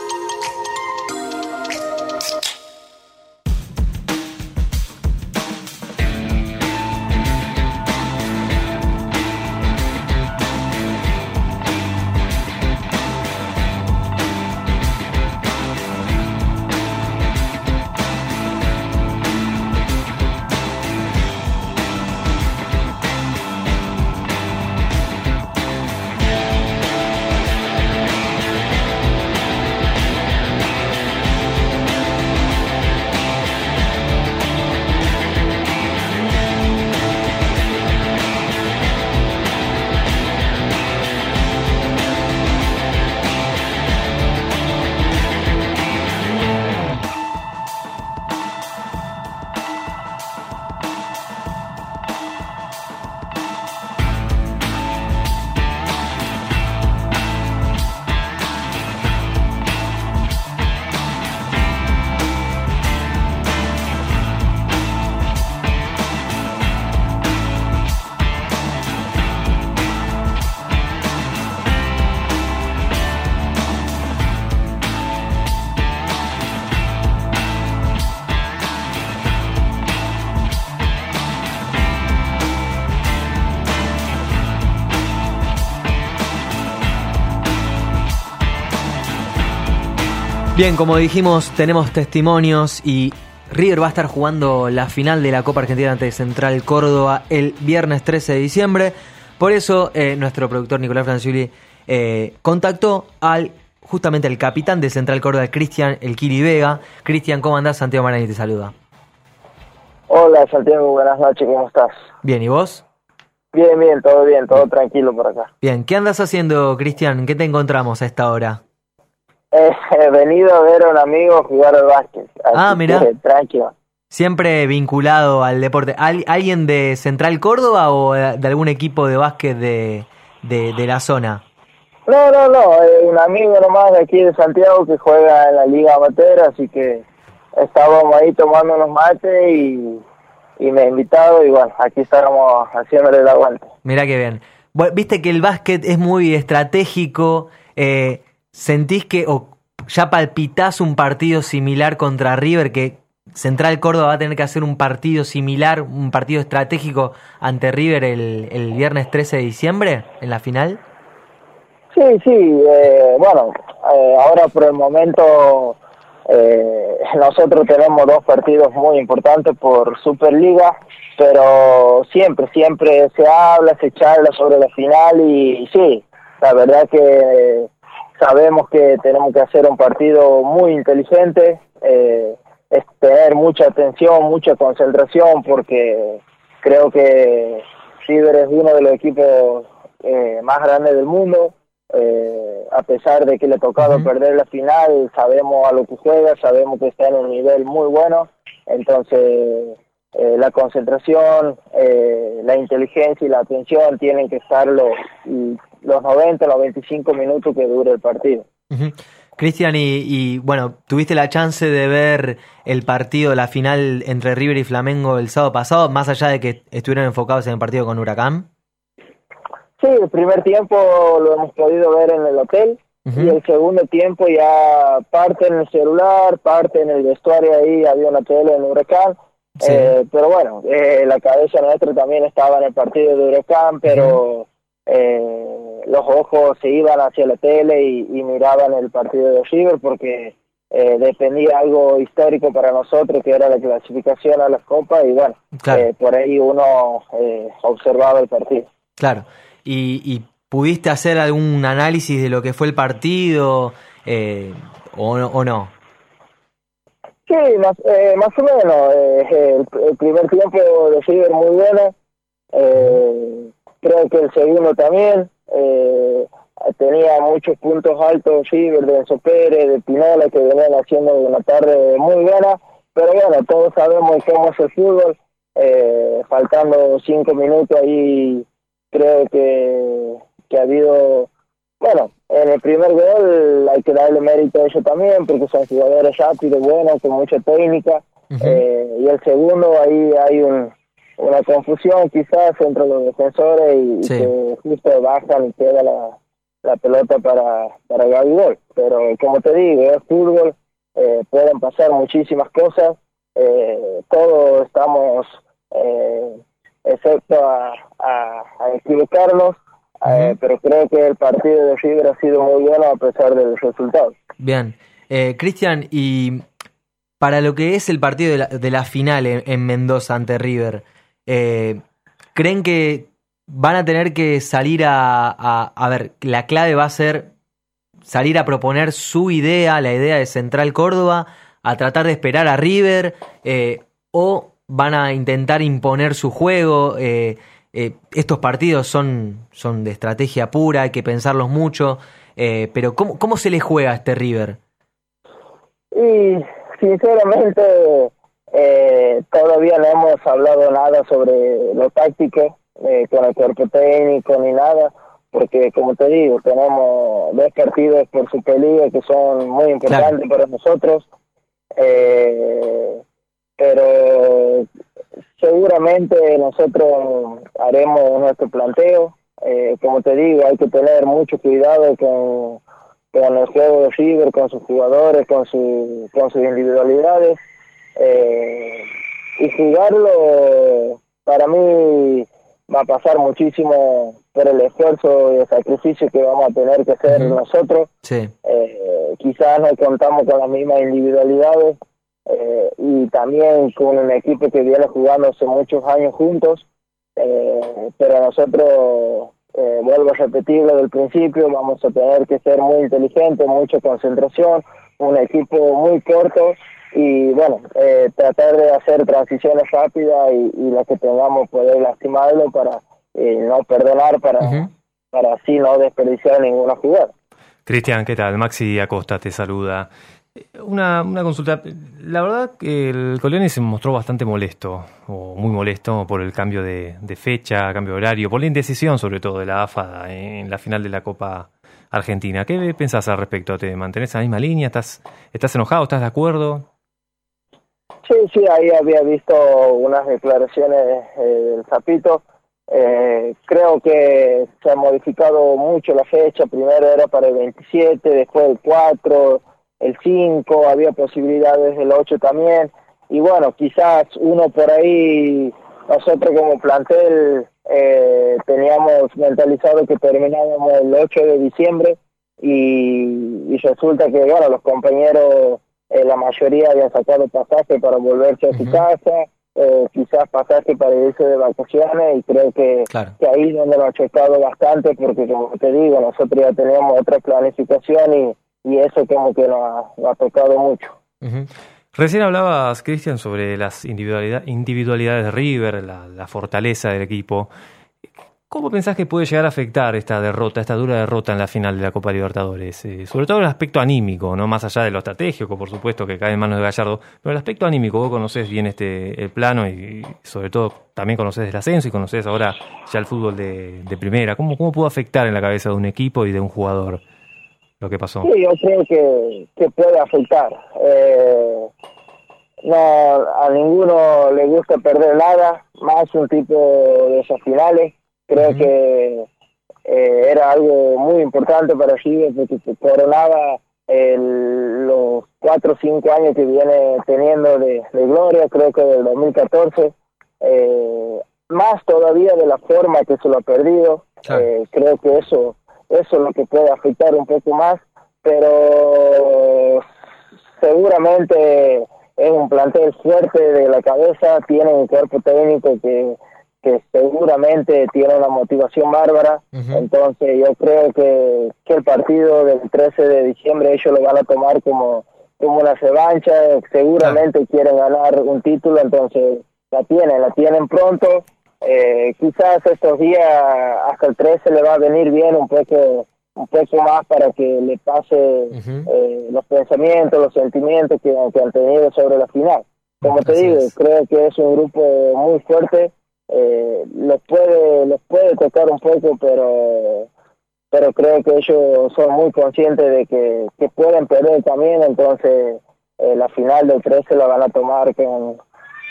Bien, como dijimos, tenemos testimonios y River va a estar jugando la final de la Copa Argentina ante Central Córdoba el viernes 13 de diciembre. Por eso, eh, nuestro productor Nicolás Franciuli eh, contactó al justamente el capitán de Central Córdoba, Cristian El Kiri Vega. Cristian, ¿cómo andás? Santiago Marani te saluda. Hola Santiago, buenas noches, ¿cómo estás? Bien, ¿y vos? Bien, bien, todo bien, todo tranquilo por acá. Bien, ¿qué andas haciendo, Cristian? ¿Qué te encontramos a esta hora? Eh, he venido a ver a un amigo jugar al básquet. Ah, mira. Tranquilo. Siempre vinculado al deporte. ¿Al- ¿Alguien de Central Córdoba o de de algún equipo de básquet de, de, de la zona? No, no, no, eh, un amigo nomás de aquí de Santiago que juega en la Liga Amateur, así que estábamos ahí tomando unos mates y, y me ha invitado y bueno, aquí estábamos haciéndole el aguante. Mirá qué bien. Viste que el básquet es muy estratégico. eh, ¿Sentís que o ya palpitás un partido similar contra River? Que Central Córdoba va a tener que hacer un partido similar, un partido estratégico ante River el, el viernes 13 de diciembre en la final. Sí, sí, eh, bueno, eh, ahora por el momento eh, nosotros tenemos dos partidos muy importantes por Superliga, pero siempre, siempre se habla, se charla sobre la final y sí, la verdad que sabemos que tenemos que hacer un partido muy inteligente, eh, es tener mucha atención, mucha concentración, porque creo que River es uno de los equipos eh, más grandes del mundo, eh, a pesar de que le ha tocado perder la final, sabemos a lo que juega, sabemos que está en un nivel muy bueno, entonces eh, la concentración, eh, la inteligencia y la atención tienen que estar los, los 90, los 25 minutos que dure el partido. Cristian, y, bueno, tuviste la chance de ver el partido, la final entre River y Flamengo el sábado pasado, más allá de que estuvieron enfocados en el partido con Huracán. Sí, el primer tiempo lo hemos podido ver en el hotel y el segundo tiempo ya parte en el celular, parte en el vestuario ahí, había una tele en Huracán. Eh, pero bueno, eh, la cabeza nuestra también estaba en el partido de Huracán, pero eh, los ojos se iban hacia la tele y, miraban el partido de River porque eh, dependía algo histórico para nosotros que era la clasificación a las copas y bueno, eh, por ahí uno eh, observaba el partido. Claro, ¿Y, pudiste hacer algún análisis de lo que fue el partido o, o no? Sí, más, más o menos. El, el, primer tiempo de River muy bueno. Eh, creo que el segundo también eh, tenía muchos puntos altos River de Pérez, de Pinola que venían haciendo una tarde muy buena pero bueno todos sabemos cómo es el fútbol eh, faltando cinco minutos ahí creo que, que ha habido bueno en el primer gol hay que darle mérito a ellos también porque son jugadores rápidos buenos con mucha técnica eh, y el segundo ahí hay un una confusión quizás entre los defensores y, que justo bajan y queda la, la pelota para, para Gabigol. Pero como te digo, es fútbol, eh, pueden pasar muchísimas cosas, eh, todos estamos, eh, excepto a, a, equivocarnos, eh, pero creo que el partido de River ha sido muy bueno a pesar del resultado. Bien, Cristian, y para lo que es el partido de la, de la final en Mendoza ante River, eh, ¿Creen que van a tener que salir a, a, ver, la clave va a ser salir a proponer su idea, la idea de Central Córdoba, a tratar de esperar a River, eh, o van a intentar imponer su juego? Eh, estos partidos son, son de estrategia pura, hay que pensarlos mucho, pero ¿cómo, ¿cómo se le juega a este River? Y sinceramente eh, todavía no hemos hablado nada sobre lo táctico eh, con el cuerpo técnico ni nada, porque como te digo, tenemos dos partidos por su peligro que son muy importantes para nosotros, eh, pero seguramente nosotros haremos nuestro planteo. Eh, como te digo, hay que tener mucho cuidado con, con el juego de River, con sus jugadores, con, su, con sus individualidades eh, y jugarlo para mí va a pasar muchísimo por el esfuerzo y el sacrificio que vamos a tener que hacer nosotros. Eh, quizás no contamos con las mismas individualidades eh, y también con un equipo que viene jugando hace muchos años juntos, eh, pero nosotros, eh, vuelvo a repetirlo del principio, vamos a tener que ser muy inteligentes, mucha concentración, un equipo muy corto y bueno, eh, tratar de hacer transiciones rápidas y, y las que tengamos poder lastimarlo para eh, no perdonar, para, para así no desperdiciar ninguna jugada. Cristian, ¿qué tal? Maxi Acosta te saluda. Una, una consulta. La verdad que el Coleoni se mostró bastante molesto, o muy molesto, por el cambio de, de, fecha, cambio de horario, por la indecisión sobre todo de la AFA en la final de la Copa Argentina. ¿Qué pensás al respecto? ¿Te mantenés en la misma línea? ¿Estás, estás enojado? ¿Estás de acuerdo? Sí, sí, ahí había visto unas declaraciones eh, del Zapito. Eh, creo que se ha modificado mucho la fecha. Primero era para el 27, después el 4, el 5, había posibilidades del 8 también. Y bueno, quizás uno por ahí, nosotros como plantel eh, teníamos mentalizado que terminábamos el 8 de diciembre y, y resulta que, bueno, los compañeros eh, la mayoría habían sacado pasaje para volverse a su casa, eh, quizás pasaje para irse de vacaciones y creo que, que ahí es donde nos ha chocado bastante porque como te digo, nosotros ya teníamos otra planificación y, y eso como que nos ha, ha tocado mucho. Recién hablabas, Cristian, sobre las individualidad, individualidades de River, la, fortaleza del equipo. ¿Cómo pensás que puede llegar a afectar esta derrota, esta dura derrota en la final de la Copa Libertadores? Eh, sobre todo el aspecto anímico, no más allá de lo estratégico, por supuesto, que cae en manos de Gallardo, pero el aspecto anímico, vos conocés bien este el plano y, sobre todo también conocés el ascenso y conocés ahora ya el fútbol de, de primera. ¿Cómo, ¿Cómo pudo afectar en la cabeza de un equipo y de un jugador lo que pasó? Sí, yo creo que, que puede afectar. Eh, no, a ninguno le gusta perder nada, más un tipo de esas finales. Creo que eh, era algo muy importante para River porque coronaba el, los cuatro o cinco años que viene teniendo de, gloria, creo que del 2014, eh, más todavía de la forma que se lo ha perdido, eh, creo que eso, eso es lo que puede afectar un poco más, pero seguramente es un plantel fuerte de la cabeza, tiene un cuerpo técnico que que seguramente tiene una motivación bárbara. Entonces yo creo que, que el partido del 13 de diciembre ellos lo van a tomar como, como una revancha. Seguramente quieren ganar un título, entonces la tienen, la tienen pronto. Eh, quizás estos días hasta el 13 le va a venir bien un poco un poco más para que le pase eh, los pensamientos, los sentimientos que, que han tenido sobre la final. Como te digo, creo que es un grupo muy fuerte eh, los puede los puede tocar un poco pero pero creo que ellos son muy conscientes de que, que pueden perder también entonces eh, la final del 13 la van a tomar con,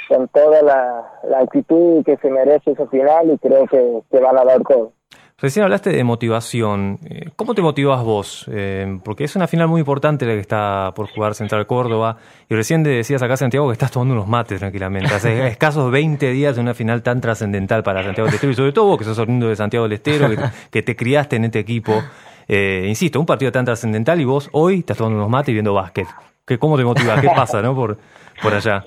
con toda la, la actitud que se merece esa final y creo que, que van a dar todo Recién hablaste de motivación. Eh, ¿Cómo te motivas vos? Eh, porque es una final muy importante la que está por jugar Central Córdoba. Y recién decías acá, Santiago, que estás tomando unos mates tranquilamente. Hace escasos 20 días de una final tan trascendental para Santiago del Estero. Y sobre todo vos, que sos oriundo de Santiago del Estero, que, te criaste en este equipo. Eh, insisto, un partido tan trascendental y vos hoy estás tomando unos mates y viendo básquet. ¿Qué, ¿Cómo te motivas? ¿Qué pasa no? por, por allá?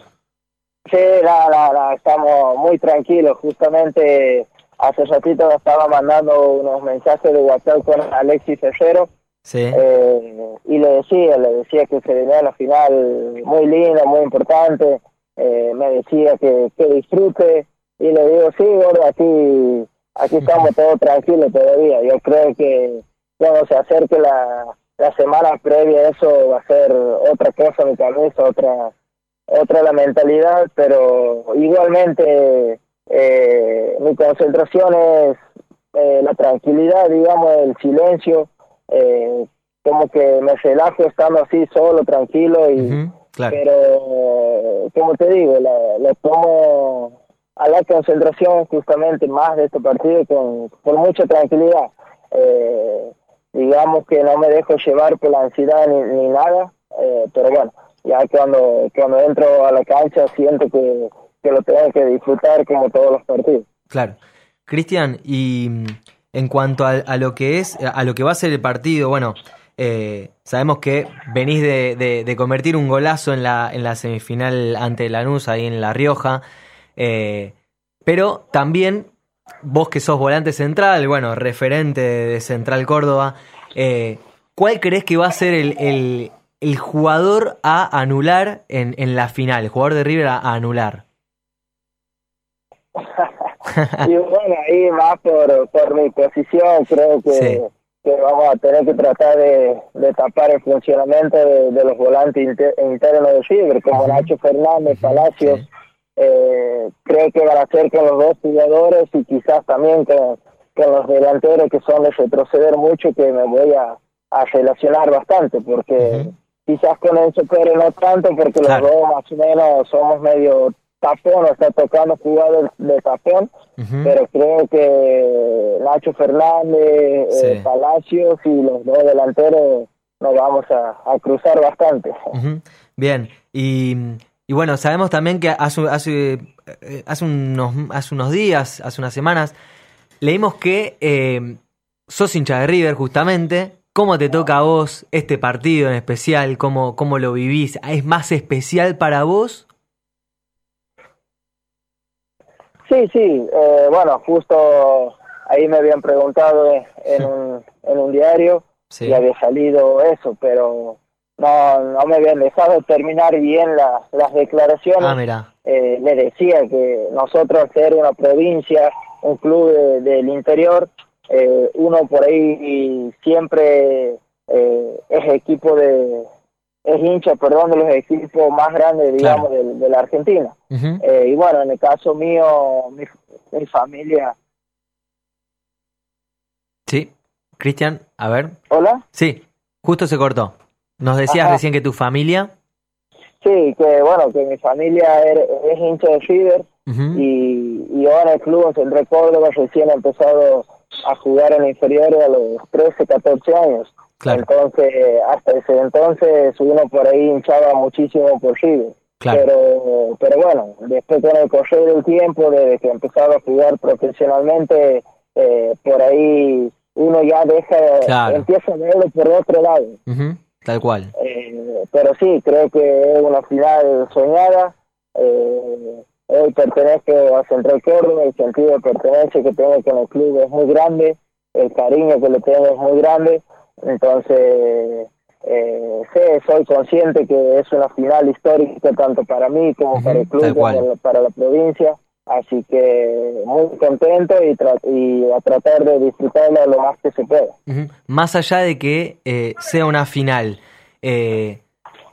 Sí, la, estamos muy tranquilos. Justamente hace ratito estaba mandando unos mensajes de WhatsApp con Alexis Ferrero. Eh, y le decía, le decía que se venía a la final muy linda, muy importante, eh, me decía que, que disfrute. Y le digo, sí, gordo, aquí, aquí estamos todos tranquilos todavía. Yo creo que cuando se acerque la, la semana previa eso va a ser otra cosa mi cabeza, otra, otra la mentalidad, pero igualmente eh, mi concentración es eh, la tranquilidad, digamos, el silencio, eh, como que me relajo estando así solo, tranquilo, y pero como te digo, le tomo a la concentración justamente más de este partido con, con mucha tranquilidad. Eh, digamos que no me dejo llevar por la ansiedad ni, ni nada, eh, pero bueno, ya cuando, cuando entro a la cancha siento que que lo tengan que disfrutar como todos los partidos. Claro. Cristian, y mm, en cuanto a, lo que es, a lo que va a ser el partido, bueno, eh, sabemos que venís de, convertir un golazo en la, en la semifinal ante Lanús, ahí en La Rioja, eh, pero también vos que sos volante central, bueno, referente de Central Córdoba, eh, ¿cuál crees que va a ser el, jugador a anular en, en, la final, el jugador de River a anular? y bueno, ahí más por, por mi posición, creo que, que vamos a tener que tratar de, de tapar el funcionamiento de, los volantes internos de River, como Nacho Fernández, Palacios. Eh, creo que van a ser con los dos jugadores y quizás también con, con los delanteros que son de retroceder mucho, que me voy a, a relacionar bastante, porque quizás con Enzo Pérez no tanto, porque los dos más o menos somos medio tapón, o está tocando jugadores de tapón, pero creo que Nacho Fernández, eh, Palacios y los dos delanteros nos vamos a, cruzar bastante. Bien, y, y, bueno, sabemos también que hace, hace, eh, hace, unos, hace unos días, hace unas semanas, leímos que eh, sos hincha de River justamente. ¿Cómo te toca a vos este partido en especial? ¿Cómo, cómo lo vivís? ¿Es más especial para vos Sí, sí, eh, bueno, justo ahí me habían preguntado en un, en un diario y había salido eso, pero no, no me habían dejado terminar bien las declaraciones. Ah, mira. Eh, le decía que nosotros ser una provincia un club de- del interior, eh, uno por ahí siempre eh, es equipo de, es hincha, perdón, de los equipos más grandes, digamos, de, de la Argentina. Eh, y bueno, en el caso mío, mi, mi familia. Sí. Cristian, a ver. Hola. Sí, justo se cortó. Nos decías Ajá. recién que tu familia. Sí, que bueno, que mi familia es, hincha de River y, y ahora el club Central Córdoba recién ha empezado a jugar en inferiores a los 13, 14 años. Claro. Entonces, hasta ese entonces uno por ahí hinchaba muchísimo por River. Claro. Pero, pero bueno, después con el correr del tiempo, desde que empezaba a jugar profesionalmente, eh, por ahí uno ya deja, Claro. empieza a verlo por otro lado. Tal cual. Eh, pero sí, creo que es una final soñada. Eh, hoy pertenezco a Central Córdoba, el sentido de pertenencia que tengo con el club es muy grande, el cariño que le tengo es muy grande. Entonces, eh, sí, soy consciente que es una final histórica tanto para mí como para el club, como para la provincia. Así que muy contento y, tra- y a tratar de disfrutarla lo más que se pueda. Más allá de que eh, sea una final, eh,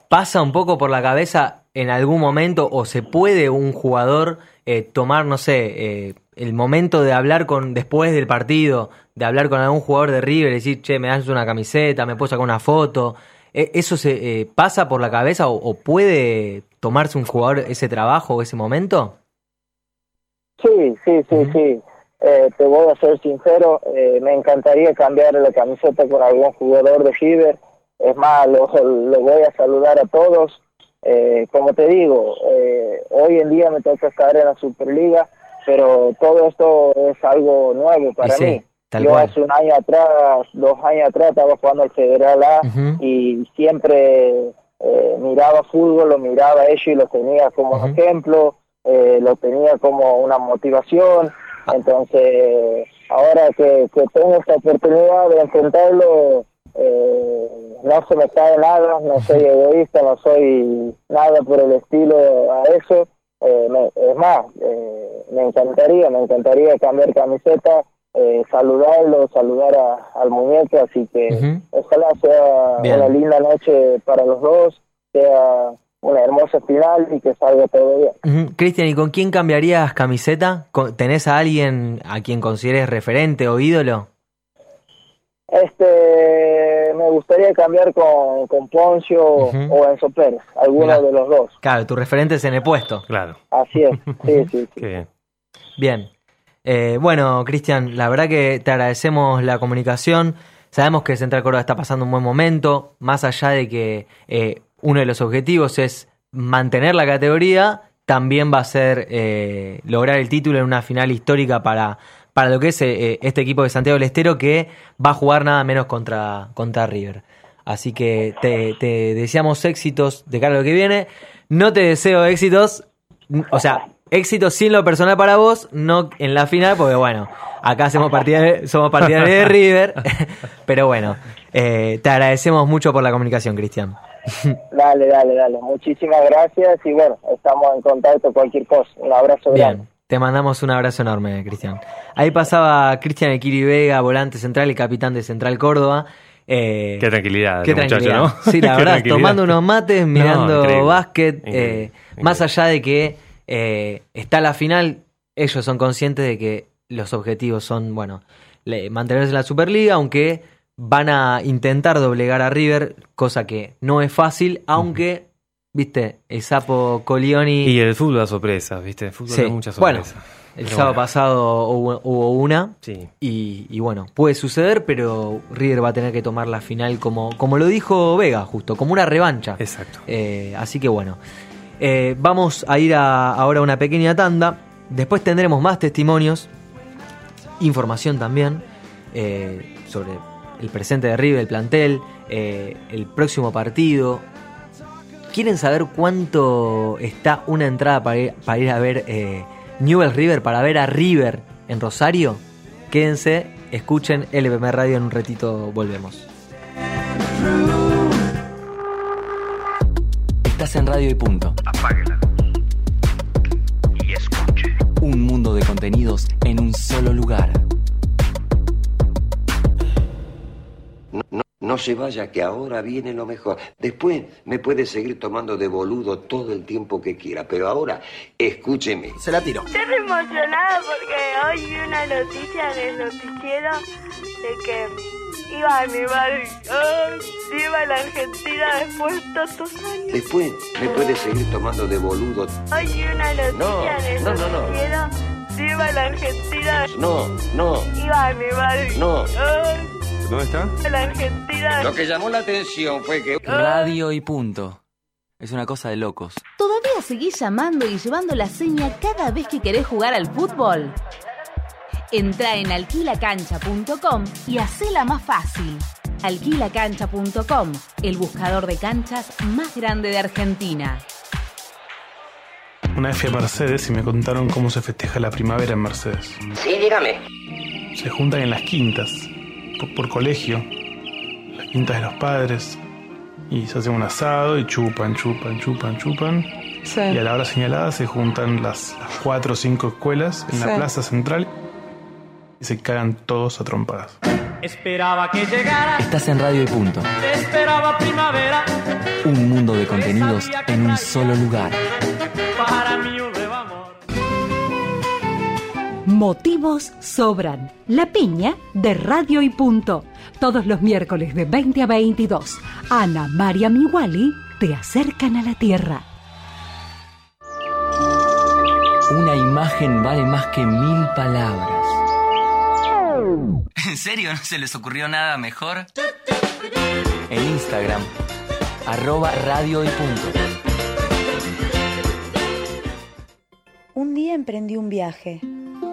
¿pasa un poco por la cabeza en algún momento o se puede un jugador eh, tomar, no sé, eh, el momento de hablar con después del partido, de hablar con algún jugador de River y decir, che, me das una camiseta, me puedo sacar una foto? Eh, ¿Eso se eh, pasa por la cabeza o, o puede tomarse un jugador ese trabajo o ese momento? Sí, sí, sí, sí. Eh, te voy a ser sincero, eh, me encantaría cambiar la camiseta con algún jugador de River. Es más, lo, lo voy a saludar a todos. Eh, como te digo, eh, hoy en día me toca estar en la Superliga, pero todo esto es algo nuevo para sí, mí. Yo cual. hace un año atrás, dos años atrás, estaba jugando al Federal A y siempre eh, miraba fútbol, lo miraba ellos y lo tenía como ejemplo, eh, lo tenía como una motivación. Entonces, ahora que, que tengo esta oportunidad de enfrentarlo, eh, no se me cae nada, no soy egoísta, no soy nada por el estilo a eso. Eh, me- es más, eh, me encantaría, me encantaría cambiar camiseta, eh, saludarlo, saludar a- al muñeco, así que ojalá sea Bien. una linda noche para los dos, sea una hermosa final y que salga todo bien. Cristian, ¿y con quién cambiarías camiseta? ¿Con- ¿Tenés a alguien a quien consideres referente o ídolo? Este, me gustaría cambiar con, con Poncio o Enzo Pérez, alguno Mirá. de los dos. Claro, tu referente es en el puesto. Claro. Así es, sí, sí. sí. Qué bien. Bien. Eh, bueno, Cristian, la verdad que te agradecemos la comunicación. Sabemos que Central Córdoba está pasando un buen momento, más allá de que eh, uno de los objetivos es mantener la categoría, también va a ser eh, lograr el título en una final histórica para, para lo que es eh, este equipo de Santiago del Estero que va a jugar nada menos contra, contra River. Así que te, te deseamos éxitos de cara a lo que viene. No te deseo éxitos, o sea, éxitos sin lo personal para vos, no en la final, porque bueno, acá hacemos partidarios, somos partidarios de River. Pero bueno, eh, te agradecemos mucho por la comunicación, Cristian. Dale, dale, dale. Muchísimas gracias y bueno, estamos en contacto cualquier cosa. Un abrazo grande. Te mandamos un abrazo enorme, Cristian. Ahí pasaba Cristian Equiri Vega, volante central y capitán de Central Córdoba. Eh, Qué tranquilidad, Qué este muchacho, tranquilidad. ¿no? Sí, la verdad, tranquilidad. tomando unos mates, mirando increíble, básquet. increíble, eh, Más allá de que eh, está la final, ellos son conscientes de que los objetivos son, bueno, mantenerse en la Superliga, aunque van a intentar doblegar a River, cosa que no es fácil, aunque, viste, el sapo Colioni... Y el fútbol da sorpresas, ¿viste? El fútbol Sí. da muchas Bueno, sorpresas. el Pero sábado bueno. pasado hubo, hubo una. Sí. Y, y bueno, puede suceder, pero River va a tener que tomar la final como, como lo dijo Vega, justo, como una revancha. Exacto. Eh, así que bueno. Eh, vamos a ir a, ahora a una pequeña tanda. Después tendremos más testimonios, información también eh, sobre el presente de River, el plantel, eh, el próximo partido. ¿Quieren saber cuánto está una entrada para ir, para ir a ver eh, Newell's River, para ver a River en Rosario? Quédense, escuchen LPM Radio en un ratito, volvemos. Estás en Radio y Punto. Apáguela. Y escuche. Un mundo de contenido. contenidos en un solo lugar. No, se vaya, que ahora viene lo mejor. Después me puede seguir tomando de boludo todo el tiempo que quiera, pero ahora escúcheme. Se la tiro. Estoy re emocionada porque hoy vi una noticia el noticiero de que iba a mi barrio, oh, iba a la Argentina después de tantos años. Después me puede seguir tomando de boludo. Hoy vi una noticia No, el no, no, no. La Argentina, No, no, iba mi No. oh, ¿Dónde está? la Argentina. Lo que llamó la atención fue que... Radio y punto. Es una cosa de locos. ¿Todavía seguís llamando y llevando la seña cada vez que querés jugar al fútbol? Entra en alquilacancha.com y hacela más fácil. Alquilacancha.com, el buscador de canchas más grande de Argentina. Una vez fui a Mercedes y me contaron cómo se festeja la primavera en Mercedes. Sí, dígame. Se juntan en las quintas, por, por colegio, las quintas de los padres, y se hace un asado y chupan, chupan, chupan, chupan. Y a la hora señalada se juntan las, las cuatro o cinco escuelas en la Sí. plaza central y se cagan todos a trompadas. Esperaba que llegara, Estás en Radio y punto. esperaba primavera, Un de contenidos en un solo lugar. para mí un nuevo amor. Motivos sobran. La piña de Radio y Punto. Todos los miércoles de 20 a 22. Ana María Miwali te acercan a la tierra. Una imagen vale más que mil palabras. ¿En serio no se les ocurrió nada mejor? En Instagram, arroba radio y punto. Un día emprendí un viaje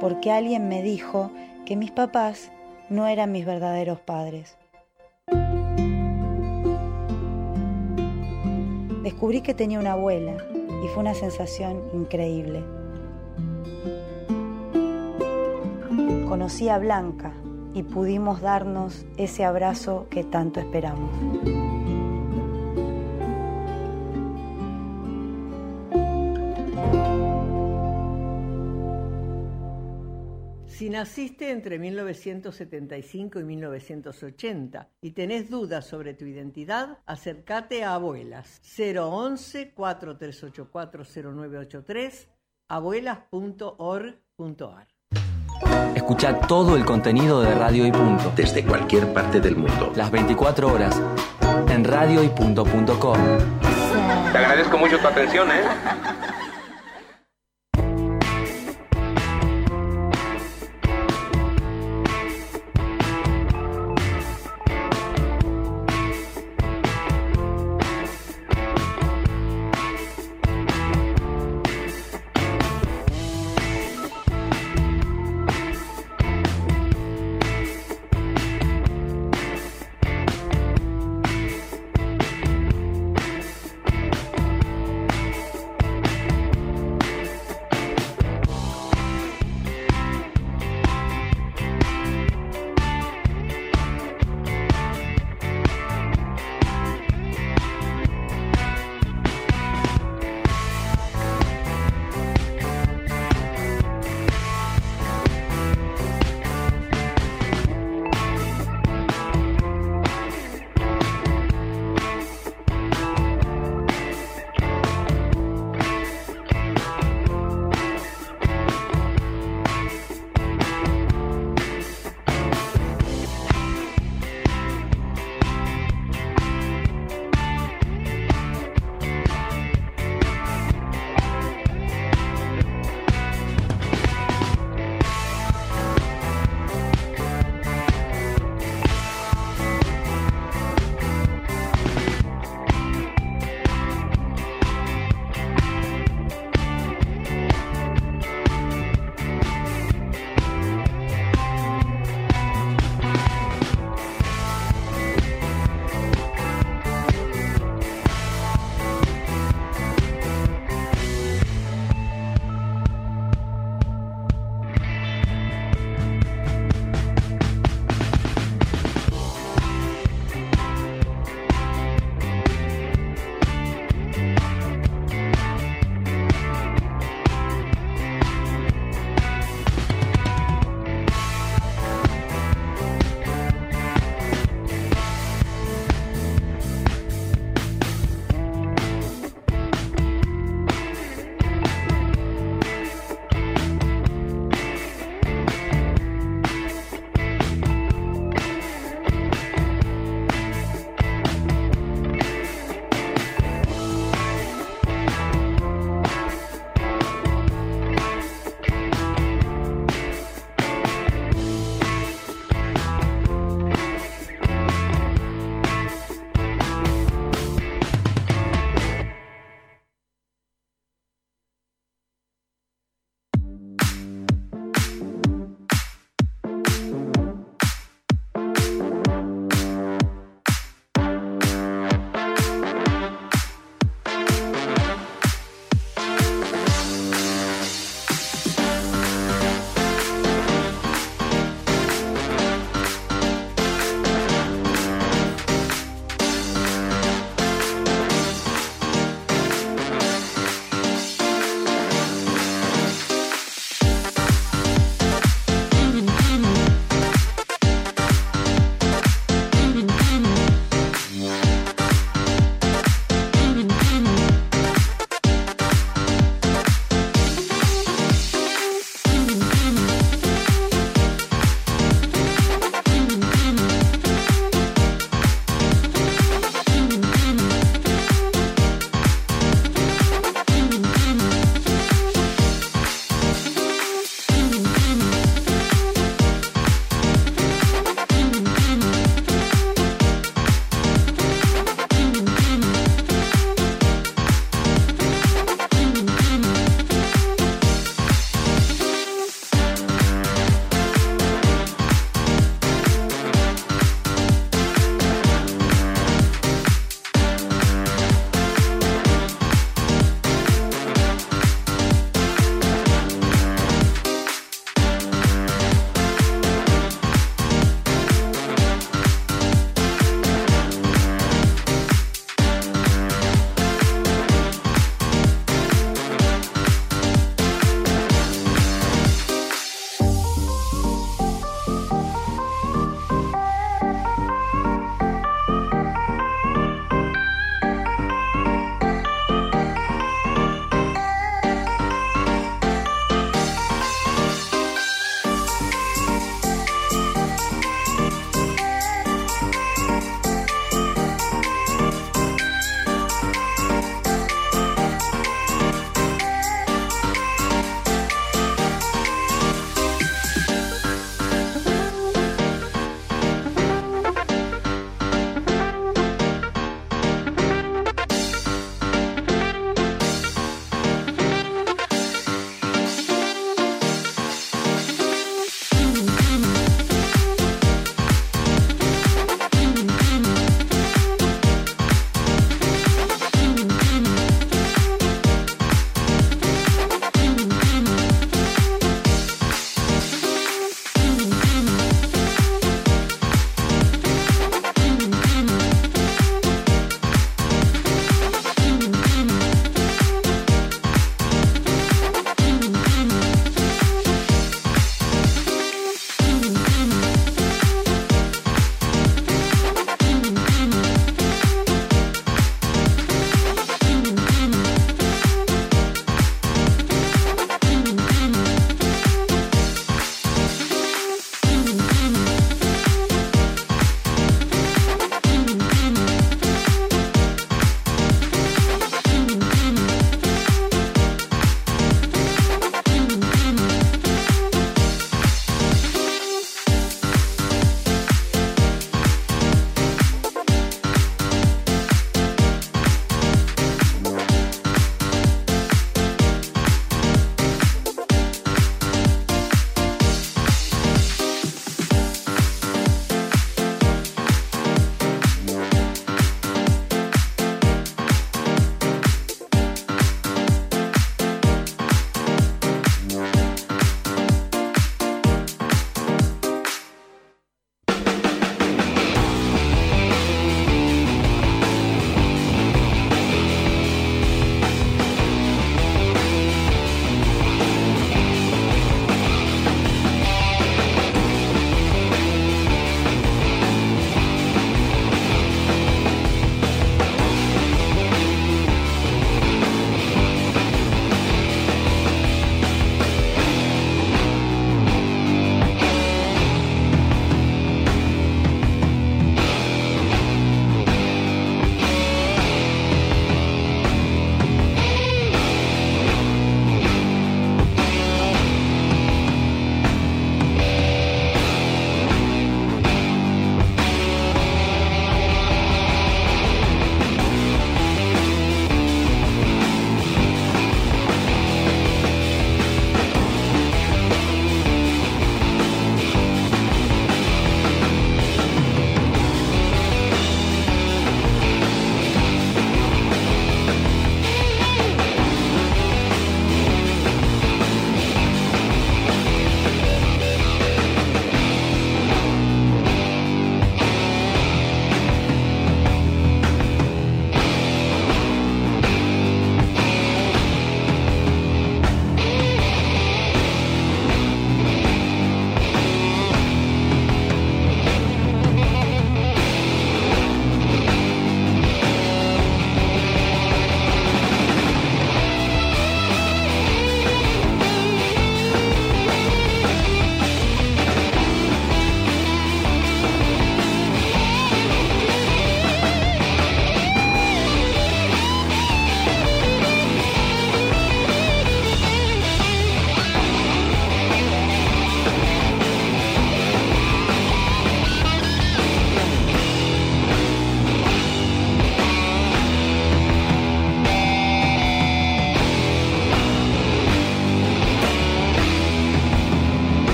porque alguien me dijo que mis papás no eran mis verdaderos padres. Descubrí que tenía una abuela y fue una sensación increíble. Conocí a Blanca y pudimos darnos ese abrazo que tanto esperamos. Si naciste entre 1975 y 1980 y tenés dudas sobre tu identidad, acércate a Abuelas 011 43840983 abuelas.org.ar. Escucha todo el contenido de Radio y punto. Desde cualquier parte del mundo. Las 24 horas en radioypunto.com. Te agradezco mucho tu atención, ¿eh?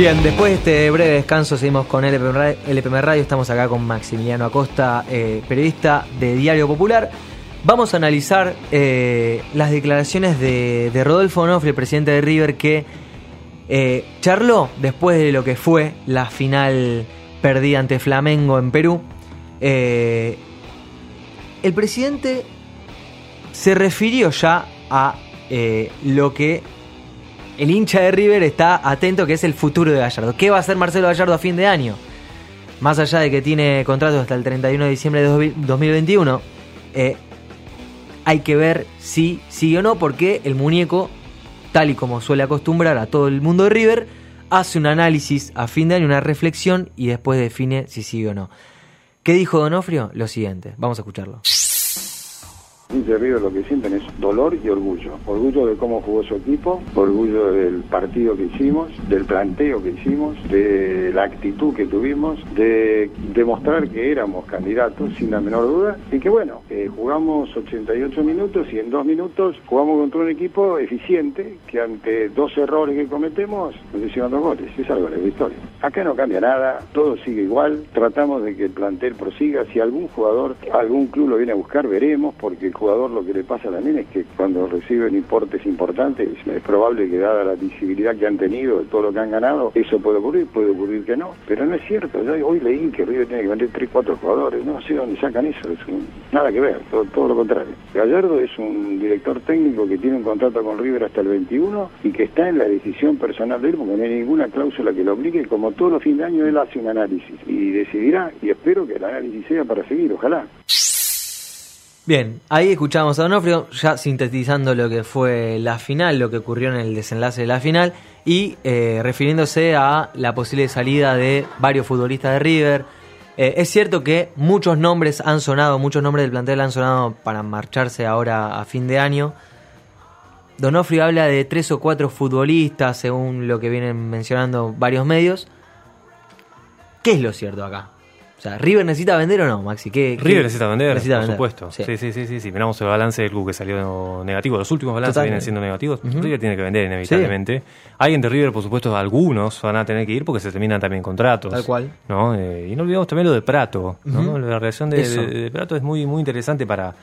Bien, después de este breve descanso seguimos con LPM Radio. Radio. Estamos acá con Maximiliano Acosta, eh, periodista de Diario Popular. Vamos a analizar eh, las declaraciones de, Rodolfo Onofre, el presidente de River, que eh, charló después de lo que fue la final perdida ante Flamengo en Perú. El presidente se refirió ya a lo que el hincha de River está atento, que es el futuro de Gallardo. ¿Qué va a hacer Marcelo Gallardo a fin de año? Más allá de que tiene contrato hasta el 31 de diciembre de 2021, eh, hay que ver si sigue o no, porque el muñeco, tal y como suele acostumbrar a todo el mundo de River, hace un análisis a fin de año, una reflexión y después define si sigue o no. ¿Qué dijo Donofrio? Lo siguiente, vamos a escucharlo. De River lo que sienten es dolor y orgullo. Orgullo de cómo jugó su equipo, orgullo del partido que hicimos, del planteo que hicimos, de la actitud que tuvimos, de demostrar que éramos candidatos sin la menor duda y que bueno, eh, jugamos 88 minutos y en dos minutos jugamos contra un equipo eficiente que ante dos errores que cometemos nos hicieron dos goles. Es algo de la historia. Acá no cambia nada, todo sigue igual, tratamos de que el plantel prosiga. Si algún jugador, algún club lo viene a buscar, veremos, porque jugador lo que le pasa también es que cuando reciben importes importantes es probable que dada la visibilidad que han tenido todo lo que han ganado, eso puede ocurrir, puede ocurrir que no, pero no es cierto, yo hoy leí que River tiene que vender 3, 4 jugadores, no sé dónde sacan eso, es un- nada que ver, todo, todo lo contrario. Gallardo es un director técnico que tiene un contrato con River hasta el 21 y que está en la decisión personal de él porque no hay ninguna cláusula que lo obligue, como todos los fines de año él hace un análisis y decidirá y espero que el análisis sea para seguir, ojalá. Bien, ahí escuchamos a Donofrio ya sintetizando lo que fue la final, lo que ocurrió en el desenlace de la final y eh, refiriéndose a la posible salida de varios futbolistas de River. Eh, es cierto que muchos nombres han sonado, muchos nombres del plantel han sonado para marcharse ahora a fin de año. Donofrio habla de tres o cuatro futbolistas, según lo que vienen mencionando varios medios. ¿Qué es lo cierto acá? O sea, ¿River necesita vender o no, Maxi? ¿Qué, qué- River necesita vender, necesita por vender? supuesto. Sí. Sí. sí, sí, sí, sí. Miramos el balance del club que salió negativo. Los últimos balances Totalmente. vienen siendo negativos. River tiene que vender inevitablemente. Hay entre River, por supuesto, algunos van a tener que ir porque se terminan también contratos. Tal cual. ¿no? Eh, y no olvidemos también lo de Prato. La relación de, de- de Prato es muy, muy interesante para,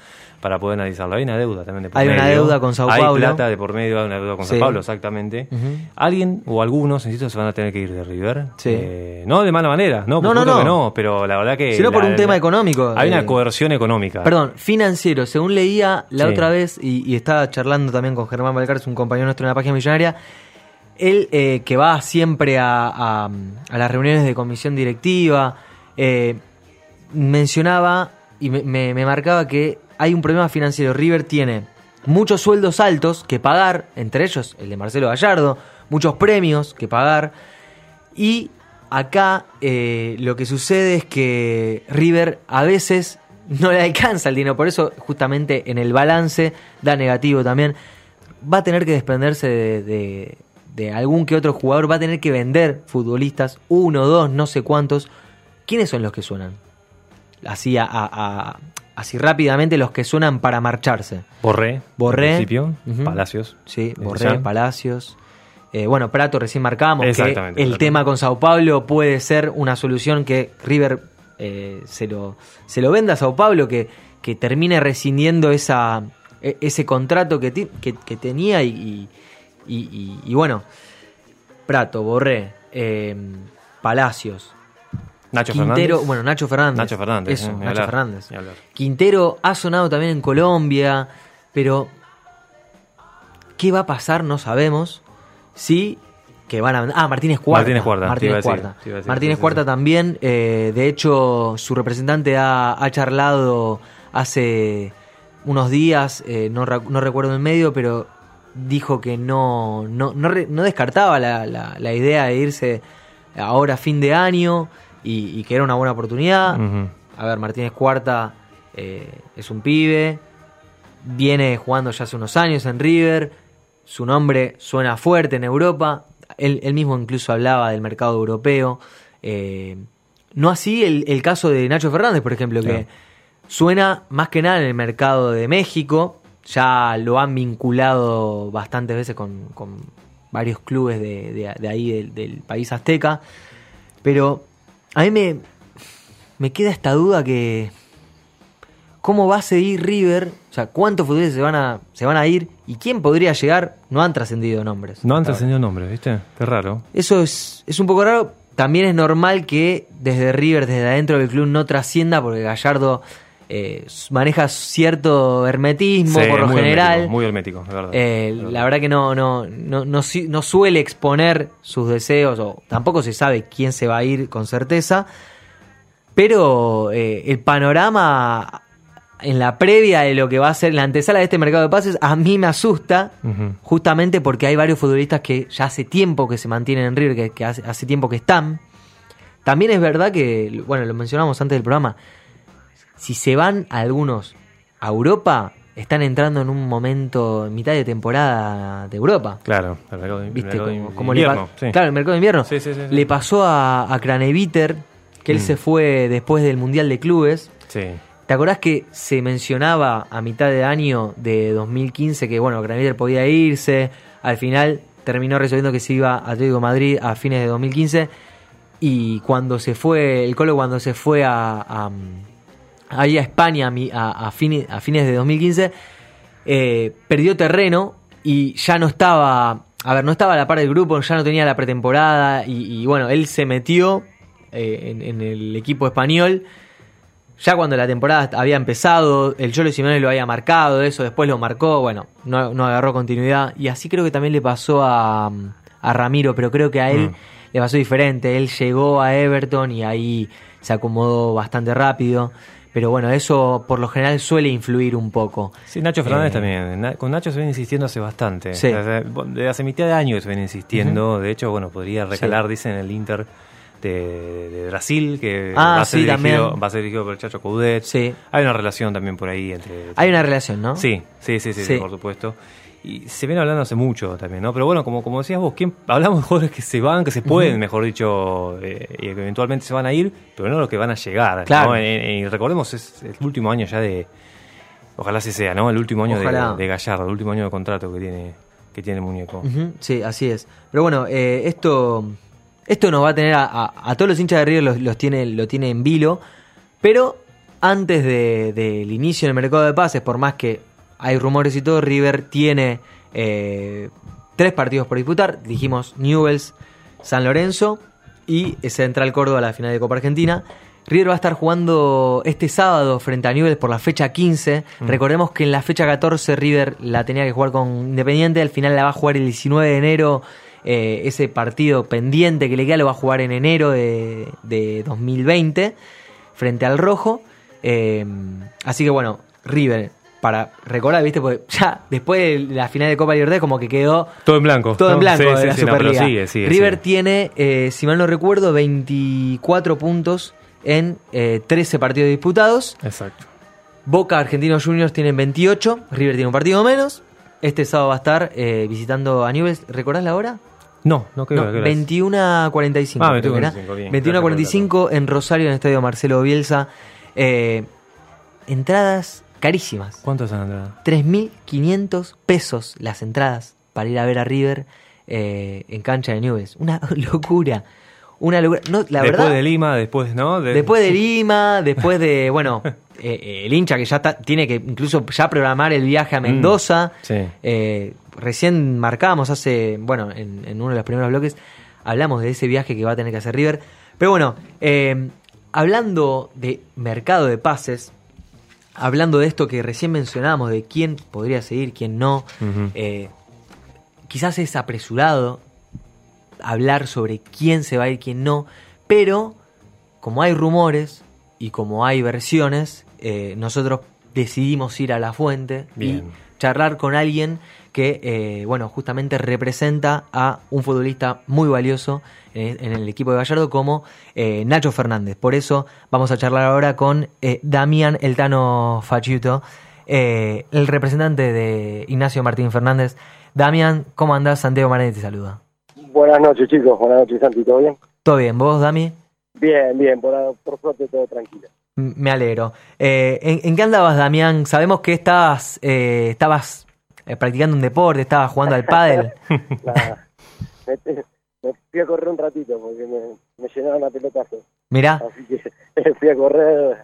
para poder analizarlo. Hay una deuda también de por Hay una deuda con Sao Hay Paulo. plata de por medio, hay una deuda con Sí. Sao Paulo, exactamente. Alguien o algunos, insisto, se van a tener que ir de River. Sí. Eh, no de mala manera, no, por No, no, no. que no, pero la verdad que. Sino por la- un tema la- económico. Hay eh, una coerción económica. Perdón, financiero. Según leía la Sí. otra vez, y, y estaba charlando también con Germán Valcarce, un compañero nuestro en la página millonaria, él eh, que va siempre a, a- a las reuniones de comisión directiva, eh, mencionaba y me, me- me marcaba que hay un problema financiero. River tiene muchos sueldos altos que pagar, entre ellos el de Marcelo Gallardo, muchos premios que pagar. Y acá eh, lo que sucede es que River a veces no le alcanza el dinero. Por eso, justamente en el balance, da negativo también. Va a tener que desprenderse de, algún que otro jugador. Va a tener que vender futbolistas. Uno, dos, no sé cuántos. ¿Quiénes son los que suenan? Así, a- así rápidamente, los que suenan para marcharse. Borré. Borré. principio. Palacios. Sí, desde Borré. Palacios. Eh, bueno, Prato recién marcamos que el tema con Sao Paulo puede ser una solución que River eh, se, lo, se lo venda a Sao Paulo, que, que termine rescindiendo esa, e- ese contrato que, que, que tenía y, y, y- y- y bueno, Prato, Borré, eh, Palacios. Nacho Quintero, Fernández. bueno, Nacho Fernández. Nacho Fernández, Eso, eh, Nacho hablar, Fernández. Quintero ha sonado también en Colombia, pero ¿qué va a pasar? No sabemos. Sí, que van a Ah, Martínez Cuarta. Martínez Cuarta, Martínez decir, Cuarta. decir, Martínez Cuarta también. eh, de hecho, su representante ha, ha charlado hace unos días, eh, no, recuerdo el medio, pero dijo que no, no, no, re- no descartaba la, la- la idea de irse ahora a fin de año y, y que era una buena oportunidad. A ver, Martínez Cuarta eh, es un pibe, viene jugando ya hace unos años en River, su nombre suena fuerte en Europa, él, él mismo incluso hablaba del mercado europeo. eh, no así el, el caso de Nacho Fernández, por ejemplo, que suena más que nada en el mercado de México, ya lo han vinculado bastantes veces con, con varios clubes de, de- de ahí, del, del país azteca. Pero a mí me, me queda esta duda que... ¿Cómo va a seguir River? O sea, ¿cuántos futbolistas se van a, se van a ir? ¿Y quién podría llegar? No han trascendido nombres. No han trascendido nombres, ¿viste? Qué raro. Eso es, es un poco raro. También es normal que desde River, desde adentro del club, no trascienda porque Gallardo eh, maneja cierto hermetismo Sí, por lo muy general. hermético, muy hermético, es verdad. Eh, la verdad que no, no, no, no, suele exponer sus deseos o tampoco se sabe quién se va a ir con certeza. Pero eh, el panorama en la previa de lo que va a ser la antesala de este mercado de pases a mí me asusta justamente porque hay varios futbolistas que ya hace tiempo que se mantienen en River, que, que hace, hace tiempo que están. También es verdad que, bueno, lo mencionamos antes del programa, si se van algunos a Europa, están entrando en un momento, en mitad de temporada de Europa. Claro, el mercado de, el ¿Viste? mercado de Como, le pa- invierno, sí. Claro, el mercado de invierno. Sí, sí, sí. Le pasó a, a Craneviter, que él Mm. se fue después del Mundial de Clubes. Sí. ¿Te acordás que se mencionaba a mitad de año de 2015 que, bueno, Graniter podía irse? Al final terminó resolviendo que se iba a Atlético de Madrid a fines de 2015. Y cuando se fue, el Colo cuando se fue a, a- ahí a España a, fines, a fines de 2015, eh, perdió terreno y ya no estaba, a ver, no estaba a la par del grupo, ya no tenía la pretemporada y, y bueno, él se metió eh, en, en el equipo español. Ya cuando la temporada había empezado, el Cholo Simeone lo había marcado, eso después lo marcó, bueno, no, no agarró continuidad. Y así creo que también le pasó a, a Ramiro, pero creo que a él Mm. le pasó diferente. Él llegó a Everton y ahí se acomodó bastante rápido. Pero bueno, eso por lo general suele influir un poco. Sí, Nacho Fernández Eh, también. Con Nacho se viene insistiendo hace bastante. Sí. Desde, hace mitad de año se viene insistiendo. De hecho, bueno, podría recalar, dicen, el Inter de, de Brasil, que Ah, va, a ser sí, dirigido, también. va a ser dirigido por el Chacho Coudet. Sí. Hay una relación también por ahí entre... Hay una relación, ¿no? Sí, sí, sí, sí, Sí. por supuesto. Y se viene hablando hace mucho también, ¿no? Pero bueno, como, como decías vos, ¿quién, hablamos de jugadores que se van, que se pueden, mejor dicho, eh, y que eventualmente se van a ir, pero no los que van a llegar. Claro. ¿no? Eh, eh, y recordemos, es el último año ya de... Ojalá se sea, ¿no? El último año de, de Gallardo, el último año de contrato que tiene, que tiene el muñeco. Sí, así es. Pero bueno, eh, esto, esto nos va a tener a, a- a todos los hinchas de River los, los tiene, lo tiene en vilo. Pero antes de- del inicio del mercado de pases, por más que hay rumores y todo, River tiene eh, tres partidos por disputar. Dijimos Newells, San Lorenzo y Central Córdoba la final de Copa Argentina. River va a estar jugando este sábado frente a Newell's por la fecha 15. Mm. Recordemos que en la fecha 14 River la tenía que jugar con Independiente. Al final la va a jugar el 19 de enero. Eh, ese partido pendiente que le queda lo va a jugar en enero de, de 2020 frente al Rojo. Eh, así que bueno, River, para recordar, ¿viste? Porque ya después de la final de Copa Libertadores como que quedó Todo en blanco. todo en ¿no? blanco Sí, de sí, la sí, no, pero Superliga. sigue, sigue, River sigue. tiene, eh, si mal no recuerdo, 24 puntos en eh, 13 partidos disputados. Exacto. Boca Argentinos Juniors tienen 28, River tiene un partido menos. Este sábado va a estar eh, visitando a Newell's. ¿Recordás la hora? No, no creo No, que 21 a 45. Ah, creo que era. 21 bien. 21 a Gracias por el 45 en Rosario, en el estadio Marcelo Bielsa. Eh, entradas carísimas. ¿Cuántos han entrado? 3.500 pesos las entradas para ir a ver a River eh, en cancha de Newell's. Una locura. Una locura. No, la después verdad, de Lima, después, ¿no? De- después de Lima, después de, bueno, eh, eh, el hincha que ya está- tiene que incluso ya programar el viaje a Mendoza. Mm, sí. Eh, recién marcábamos hace, bueno, en, en uno de los primeros bloques, hablamos de ese viaje que va a tener que hacer River. Pero bueno, eh, hablando de mercado de pases, hablando de esto que recién mencionábamos, de quién podría seguir, quién no, eh, quizás es apresurado hablar sobre quién se va a ir, quién no, pero como hay rumores y como hay versiones, eh, nosotros decidimos ir a la fuente Bien. y charlar con alguien que, eh, bueno, justamente representa a un futbolista muy valioso en, en el equipo de Gallardo como eh, Nacho Fernández. Por eso vamos a charlar ahora con eh, Damián Eltano Fachiuto, eh, el representante de Ignacio Martín Fernández. Damián, ¿cómo andás? Santiago Maretti te saluda. Buenas noches, chicos. Buenas noches, Santi. ¿Todo bien? ¿Todo bien? ¿Vos, Dami? Bien, bien. Por, por suerte, todo tranquilo. Me alegro. Eh, ¿en, en qué andabas, Damián? Sabemos que estabas, eh, estabas eh, practicando un deporte, estabas jugando al pádel. Nada. me, me fui a correr un ratito porque me, me llenaron la pelotazo. Mirá. Así que fui a correr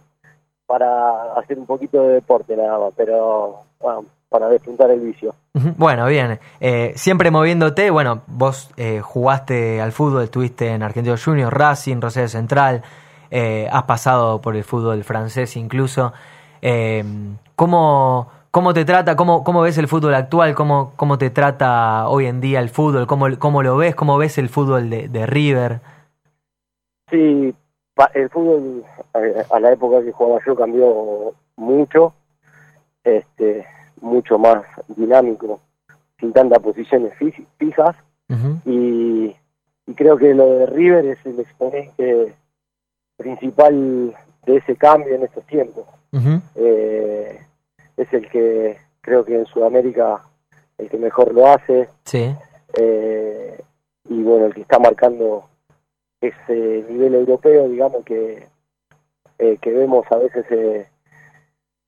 para hacer un poquito de deporte nada más, pero bueno, para despuntar el vicio. Bueno, bien. Eh, siempre moviéndote, bueno, vos eh, jugaste al fútbol, estuviste en Argentino Junior, Racing, Rosario Central, eh, has pasado por el fútbol francés incluso. Eh, ¿cómo, ¿Cómo te trata, cómo, cómo ves el fútbol actual? ¿Cómo, ¿Cómo te trata hoy en día el fútbol? ¿Cómo, cómo lo ves? ¿Cómo ves el fútbol de, de River? Sí, el fútbol eh, a la época que jugaba yo cambió mucho, este, mucho más dinámico, sin tantas posiciones fijas y, y creo que lo de River es el exponente principal de ese cambio en estos tiempos. Eh, es el que creo que en Sudamérica el que mejor lo hace Sí. eh, y bueno el que está marcando ese nivel europeo digamos que eh, que vemos a veces eh,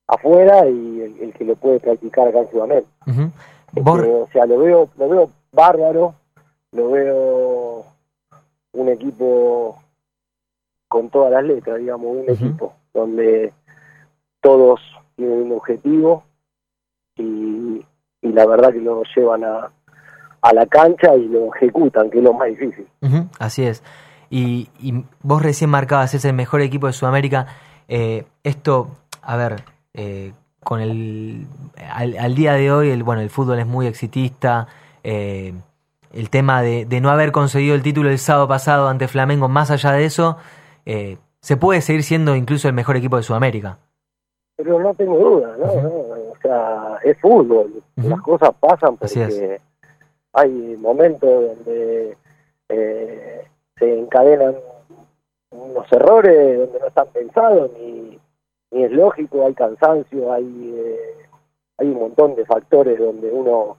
afuera y el, el que lo puede practicar acá en Sudamérica Ujú. Este, o sea lo veo lo veo bárbaro lo veo un equipo con todas las letras digamos un equipo donde todos tienen un objetivo y, y la verdad que lo llevan a, a la cancha y lo ejecutan, que es lo más difícil. Así es. Y, y vos recién marcabas, es el mejor equipo de Sudamérica. Eh, esto, a ver, eh, con el al, al día de hoy, el bueno, el fútbol es muy exitista. eh, el tema de, de no haber conseguido el título el sábado pasado ante Flamengo, más allá de eso, eh, se puede seguir siendo incluso el mejor equipo de Sudamérica. Pero no tengo duda, ¿no? O sea, es fútbol, las cosas pasan porque hay momentos donde eh, se encadenan unos errores donde no están pensados ni, ni es lógico, hay cansancio, hay eh, hay un montón de factores donde uno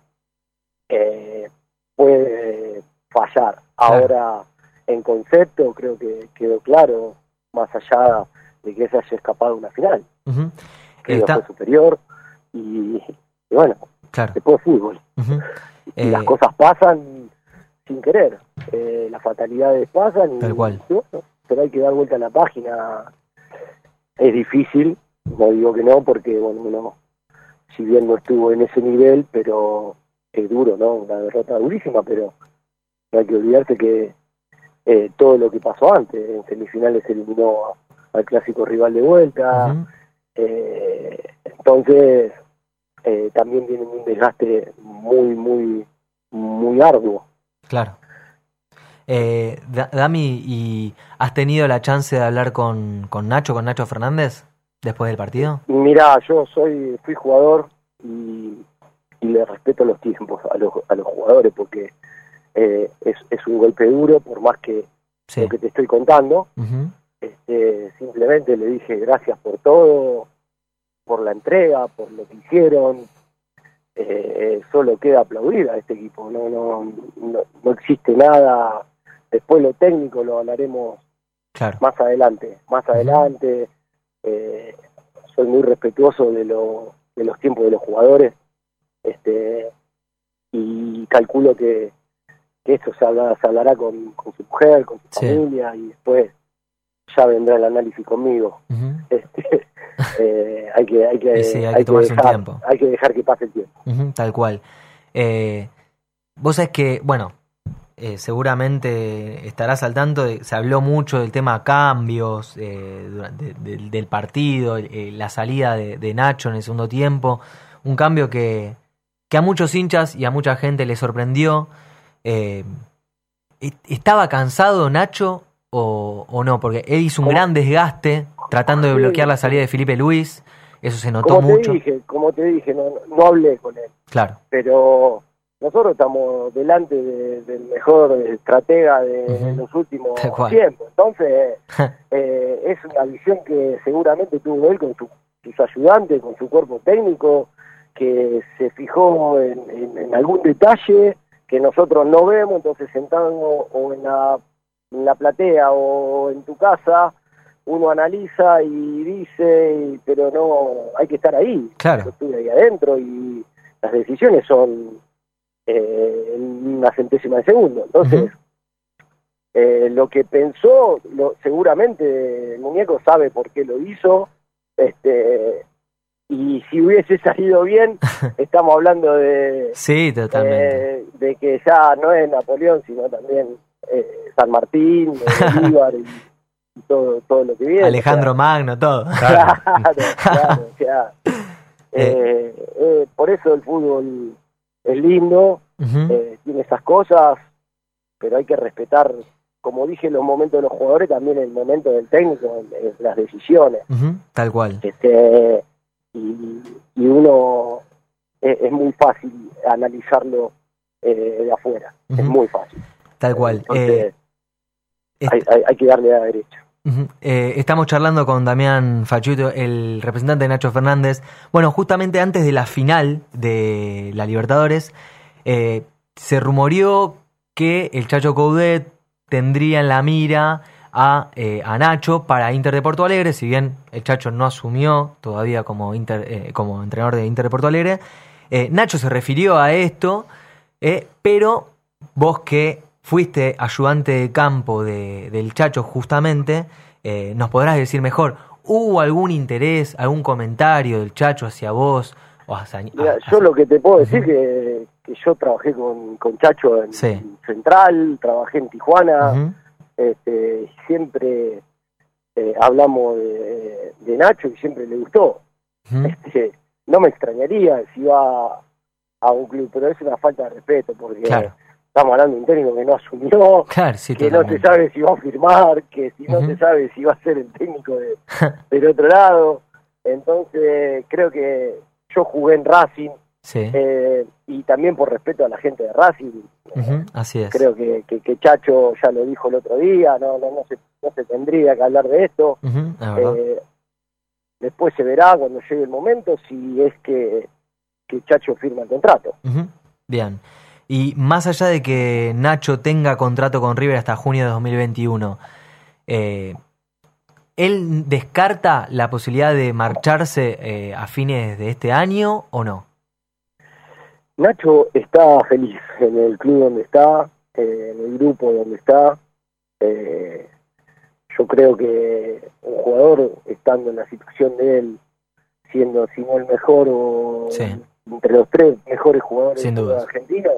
eh, puede fallar. Ahora, en concepto, creo que quedó claro, más allá de que se haya escapado una final. Ujú. River Está- fue superior y, y bueno, Claro. después fútbol. Y Eh, las cosas pasan sin querer, eh, las fatalidades pasan y, Tal cual. y bueno, pero hay que dar vuelta a la página. Es difícil, no digo que no, porque bueno, uno, si bien no estuvo en ese nivel, pero es duro, ¿no? Una derrota durísima, pero no hay que olvidarse que eh, todo lo que pasó antes, en semifinales se eliminó al clásico rival de vuelta, eh, entonces eh, también viene un desgaste muy, muy, muy arduo. Claro. Eh, Da- Dami, ¿y has tenido la chance de hablar con, con Nacho, con Nacho Fernández, después del partido? Mira, yo soy fui jugador y, y le respeto los tiempos a los, a los jugadores porque eh, es, es un golpe duro, por más que lo que te estoy contando. Este, simplemente le dije gracias por todo, por la entrega, por lo que hicieron. Eh, solo queda aplaudir a este equipo, no, no, no, no existe nada. Después lo técnico lo hablaremos Claro. más adelante, más adelante. Eh, soy muy respetuoso de, lo, de los tiempos de los jugadores este y calculo que, que esto se, habla- se hablará con, con su mujer, con su Sí. familia y después ya vendrá el análisis conmigo. Este, eh, hay que hay que, sí, hay que tomarse un dejar, tiempo. hay que dejar que pase el tiempo. Tal cual. Eh, vos sabés que, bueno, eh, seguramente estarás al tanto, de, se habló mucho del tema cambios eh, durante, del- del partido, la salida de, de Nacho en el segundo tiempo, un cambio que, que a muchos hinchas y a mucha gente le sorprendió. Eh, ¿est- ¿Estaba cansado Nacho o, o no? Porque él hizo un gran desgaste tratando de bloquear la salida de Felipe Luis, eso se notó Como mucho. te dije, como te dije, no, no hablé con él. Claro. pero nosotros estamos delante de- del mejor estratega de los últimos tiempos. Entonces, eh, es una visión que seguramente tuvo él con su- sus ayudantes, con su cuerpo técnico, que se fijó en, en- en algún detalle que nosotros no vemos, entonces sentado o en la, en la platea o en tu casa, uno analiza y dice, pero no, hay que estar ahí. Claro. Yo estuve ahí adentro y las decisiones son eh, en una centésima de segundo. Entonces, eh, lo que pensó, lo, seguramente el muñeco sabe por qué lo hizo, este y si hubiese salido bien, estamos hablando de, Sí, totalmente. eh, de que ya no es Napoleón, sino también eh, San Martín, eh, Bolívar y, y todo, todo lo que viene. Alejandro Magno, todo. Claro, claro, o sea, eh, eh, por eso el fútbol es lindo, eh, tiene esas cosas, pero hay que respetar, como dije, los momentos de los jugadores, también el momento del técnico, las decisiones. Tal cual. Este, y, y uno es, es muy fácil analizarlo eh, de afuera, es muy fácil. Tal cual. Entonces, Eh, hay, hay- hay que darle a la derecha. Eh, estamos charlando con Damián Fachuto, el representante de Nacho Fernández. Bueno, justamente antes de la final de la Libertadores, eh, se rumoreó que el Chacho Coudet tendría en la mira a, eh, a Nacho para Inter de Porto Alegre, si bien el Chacho no asumió todavía como, Inter, eh, como entrenador de Inter de Porto Alegre. eh, Nacho se refirió a esto, eh, pero vos que fuiste ayudante de campo de- del Chacho justamente, nos podrás decir mejor, ¿hubo algún interés, algún comentario del Chacho hacia vos? O hacia, Mira, yo lo que te puedo decir que, que yo trabajé con, con Chacho en Sí. Central, trabajé en Tijuana. Este, siempre eh, hablamos de, de Nacho y siempre le gustó. Este, no me extrañaría si va a un club, pero es una falta de respeto porque Claro. estamos hablando de un técnico que no asumió, Claro, sí, que no se sabe si va a firmar, que si no Ujú. se sabe si va a ser el técnico de, del otro lado. Entonces, creo que yo jugué en Racing Sí, eh, y también por respeto a la gente de Racing. Ujú, así es. Creo que, que, que Chacho ya lo dijo el otro día, no, no, no, se, no se tendría que hablar de esto. Eh, después se verá cuando llegue el momento si es que, que Chacho firma el contrato. Bien. Y más allá de que Nacho tenga contrato con River hasta junio de 2021, eh, ¿él descarta la posibilidad de marcharse eh, a fines de este año o no? Nacho está feliz en el club donde está, en el grupo donde está. Eh, yo creo que un jugador, estando en la situación de él, siendo si no el mejor o Sí. entre los tres mejores jugadores Sin del fútbol dudas. argentino,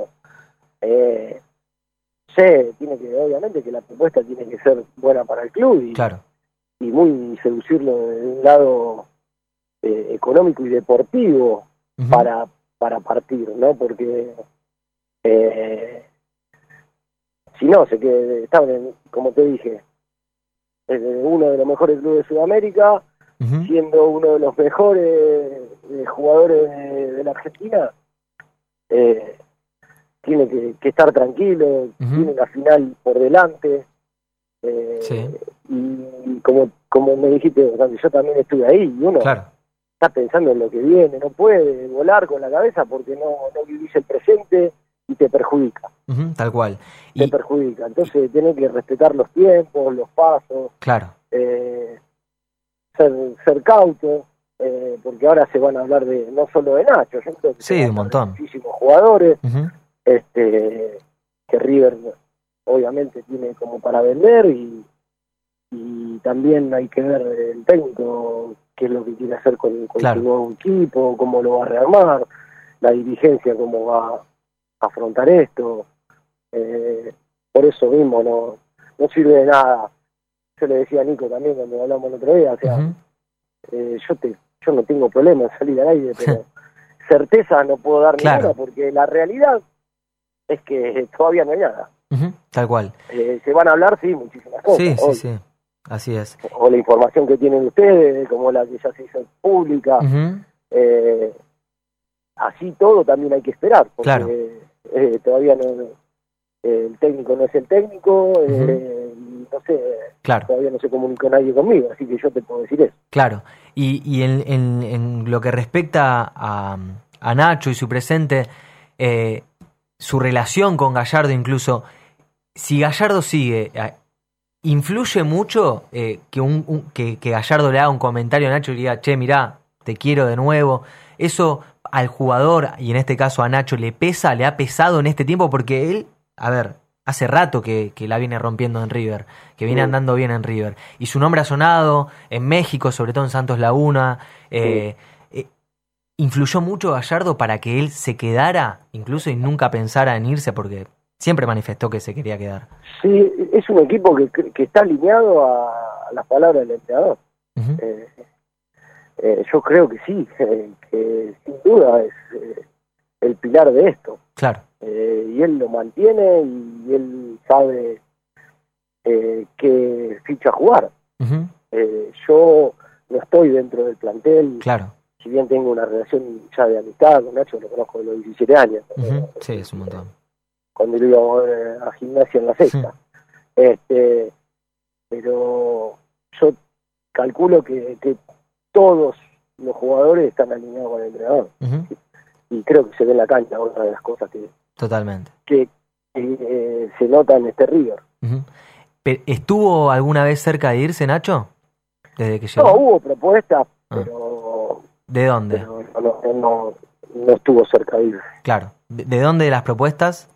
eh, sé, tiene que, obviamente que la propuesta tiene que ser buena para el club y, Claro. y muy seducirlo de un lado eh, económico y deportivo para, para partir, ¿no? Porque eh, si no, se que estaban, como te dije, uno de los mejores clubes de Sudamérica, siendo uno de los mejores eh, jugadores de, de la Argentina, eh, tiene que, que estar tranquilo, tiene una final por delante. eh, Sí. Y como, como me dijiste, yo también estuve ahí y uno Claro. Está pensando en lo que viene, no puede volar con la cabeza porque no, no vivís el presente y te perjudica, Tal cual. te Y, perjudica. Entonces tenés que respetar los tiempos, los pasos, claro. eh, ser, ser cauto, eh, porque ahora se van a hablar de no solo de Nacho, yo creo que Sí, un de montón. muchísimos jugadores, este que River obviamente tiene como para vender y, y también hay que ver el técnico qué es lo que quiere hacer con, con Claro. su nuevo equipo, cómo lo va a rearmar, la dirigencia cómo va a afrontar esto. Eh, por eso mismo no, no sirve de nada. Yo le decía a Nico también cuando hablamos el otro día, o sea, eh, yo te yo no tengo problema en salir al aire, pero certeza no puedo dar Claro. ninguna porque la realidad es que todavía no hay nada. Tal cual. Eh, se van a hablar, sí, muchísimas cosas. Sí, sí, sí. Así es. O la información que tienen ustedes, como la que ya se hizo pública. Eh, así todo también hay que esperar, porque Claro. eh, todavía no, el técnico no es el técnico, eh, no sé, Claro. todavía no se comunicó nadie conmigo, así que yo te puedo decir eso. Claro, y, y en, en- en lo que respecta a, a Nacho y su presente, eh, su relación con Gallardo incluso, si Gallardo sigue, eh, ¿influye mucho eh, que, un, un- que, que Gallardo le haga un comentario a Nacho y diga, che, mirá, te quiero de nuevo. Eso al jugador, y en este caso a Nacho, le pesa, le ha pesado en este tiempo porque él, a ver, hace rato que, que la viene rompiendo en River, que viene Sí. andando bien en River. Y su nombre ha sonado en México, sobre todo en Santos Laguna. eh, eh, ¿Influyó mucho Gallardo para que él se quedara, incluso y nunca pensara en irse? Porque siempre manifestó que se quería quedar. Sí, es un equipo que, que está alineado a las palabras del entrenador. Eh, eh, yo creo que sí, eh, que sin duda es eh, el pilar de esto. Claro. Y él lo mantiene y él sabe eh, qué ficha jugar. Yo no estoy dentro del plantel, Claro. si bien tengo una relación ya de amistad con Nacho, lo conozco de los 17 años, Sí, es un montón. Cuando lo íbamos a gimnasia en la sexta. Este, pero yo calculo que, que todos los jugadores están alineados con el entrenador. Y creo que se ve en la cancha otra de las cosas que, Totalmente. que, que, eh, se nota en este River. Pe- ¿Estuvo alguna vez cerca de irse, Nacho? Desde que llegó. No, hubo propuestas, Ah. pero, ¿De dónde? pero no, no, no, estuvo cerca de irse. Claro. ¿De, de dónde las propuestas?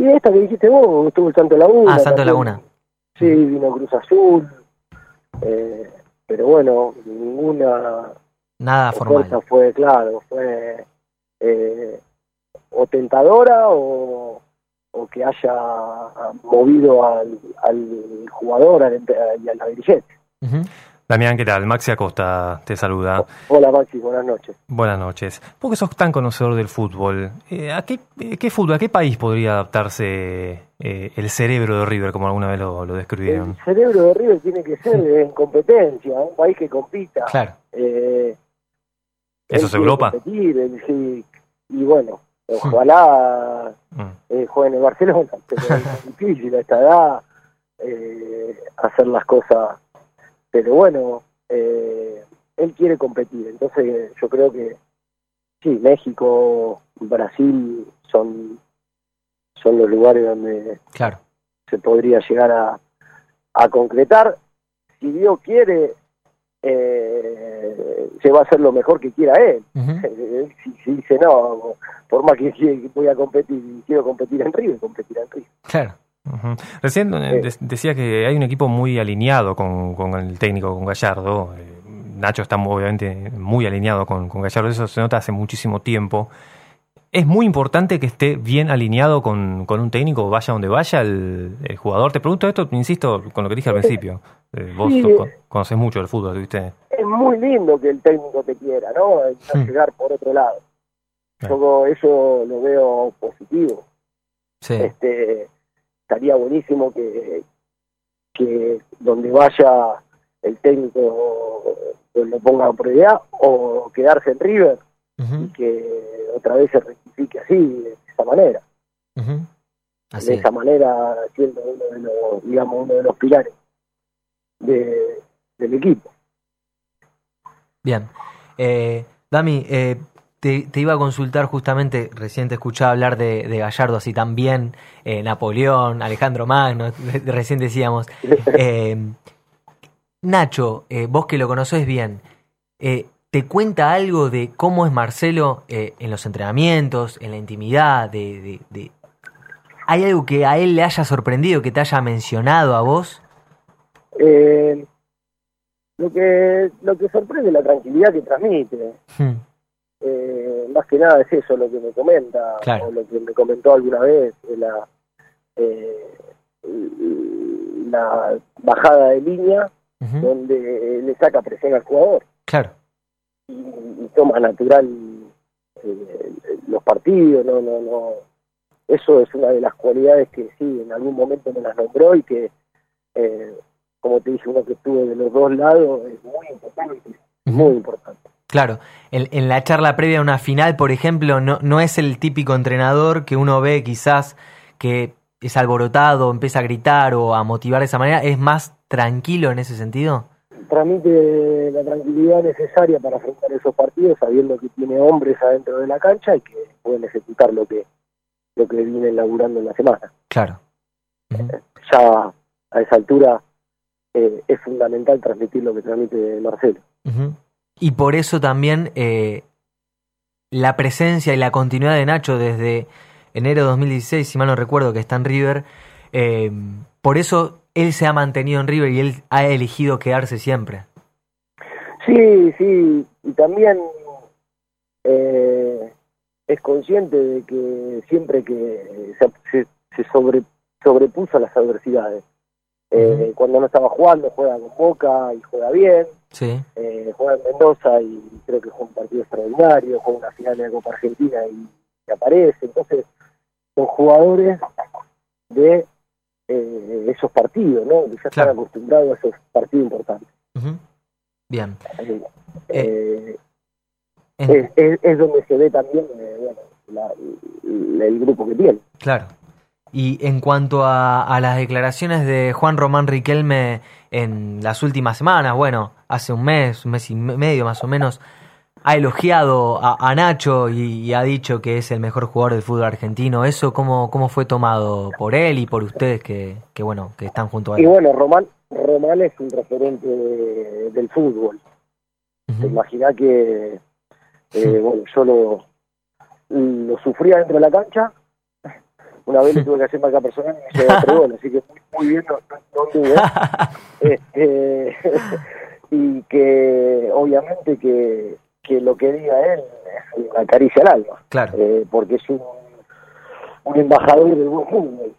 Y esta que dijiste vos, estuvo el Santo Laguna. Ah, Santo también. Laguna. Sí, vino Cruz Azul. eh, pero bueno, ninguna Nada formal. fue, claro, fue eh, o tentadora o, o que haya movido al, al jugador al y a la dirigente. Ujú. Damián, ¿qué tal? Maxi Acosta te saluda. Hola Maxi, buenas noches. Buenas noches. Vos que sos tan conocedor del fútbol, eh, ¿a qué, eh, qué fútbol, a qué país podría adaptarse eh, el cerebro de River, como alguna vez lo, lo describieron? El cerebro de River tiene que ser en competencia, un país que compita. Claro. Eh, ¿Eso es Europa? competir, él sí, y bueno, ojalá eh, juegue en el Barcelona, pero es difícil a esta edad hacer las cosas. Pero bueno, eh, él quiere competir, entonces yo creo que sí, México, Brasil son, son los lugares donde Claro. se podría llegar a, a concretar. Si Dios quiere, eh, se va a hacer lo mejor que quiera él. Él si, si dice, no, por más que que voy a competir y quiero competir en River, competir en River. Claro. Ujú. Recién eh, de- decía que hay un equipo muy alineado con, con el técnico, con Gallardo. Eh, Nacho está obviamente muy alineado con, con Gallardo, eso se nota hace muchísimo tiempo. Es muy importante que esté bien alineado con, con un técnico, vaya donde vaya el, el jugador. Te pregunto esto, insisto, con lo que dije al principio. Eh, vos Sí. conoces mucho del fútbol, ¿viste? Es muy lindo que el técnico te quiera, ¿no? Hmm. llegar por otro lado. Yo eso lo veo positivo. Sí. este estaría buenísimo que, que donde vaya el técnico eh, lo ponga a prioridad o quedarse en River y que otra vez se rectifique así, de esa manera. Así de es. esa manera siendo uno de los, digamos, uno de los pilares de, del equipo. Bien. Eh, Dami, eh, te, te iba a consultar justamente, recién te escuchaba hablar de, de Gallardo así también, eh, Napoleón, Alejandro Magno, recién decíamos. Eh, Nacho, eh, vos que lo conoces bien, ¿te cuenta algo de cómo es Marcelo en los entrenamientos, en la intimidad? De, de- de- ¿Hay algo que a él le haya sorprendido, que te haya mencionado a vos? Eh, lo que lo que sorprende es la tranquilidad que transmite. Hmm, Eh, más que nada es eso lo que me comenta, Claro. o lo que me comentó alguna vez, de la, eh, la bajada de línea, donde le saca presión al jugador Claro. y, y toma natural eh, los partidos, no, no, no. Eso es una de las cualidades que sí, en algún momento me las nombró y que, eh, como te dije, uno que estuvo de los dos lados es muy importante, muy importante. Claro, en, en la charla previa a una final, por ejemplo, no, no es el típico entrenador que uno ve quizás que es alborotado, empieza a gritar o a motivar de esa manera, es más tranquilo en ese sentido. transmite la tranquilidad necesaria para afrontar esos partidos sabiendo que tiene hombres adentro de la cancha y que pueden ejecutar lo que lo que vienen laburando en la semana. Claro. Ya a esa altura eh, es fundamental transmitir lo que transmite Marcelo. Ujú. Y por eso también eh, la presencia y la continuidad de Nacho desde enero de 2016, si mal no recuerdo, que está en River, eh, por eso él se ha mantenido en River y él ha elegido quedarse siempre. Sí, sí, y también eh, es consciente de que siempre que se, se, se sobre, sobrepuso a las adversidades. Eh, Cuando no estaba jugando, juega con Boca y juega bien. Sí. Eh, juega en Mendoza y creo que juega un partido extraordinario, juega una final de la Copa Argentina y, y aparece. Entonces, son jugadores de eh, esos partidos, ¿no? Que ya están acostumbrados a esos partidos importantes. Bien. Eh, es, es, es donde se ve también eh, bueno, la- la- el grupo que tiene. Claro. Y en cuanto a, a las declaraciones de Juan Román Riquelme en las últimas semanas, bueno, hace un mes, un mes y medio más o menos, ha elogiado a, a Nacho y, y ha dicho que es el mejor jugador del fútbol argentino. ¿Eso cómo, cómo fue tomado por él y por ustedes que, que bueno, que están junto a Y él? bueno, Román, Román es un referente de- del fútbol. Te imaginás que, eh, bueno, yo lo, lo sufría dentro de la cancha. Una vez le tuve que hacer marca personal y me tres goles, así que muy, muy bien, no, no. Este, y que obviamente que, que lo que diga él es una caricia al alma, Claro. eh, porque es un, un embajador del buen fútbol.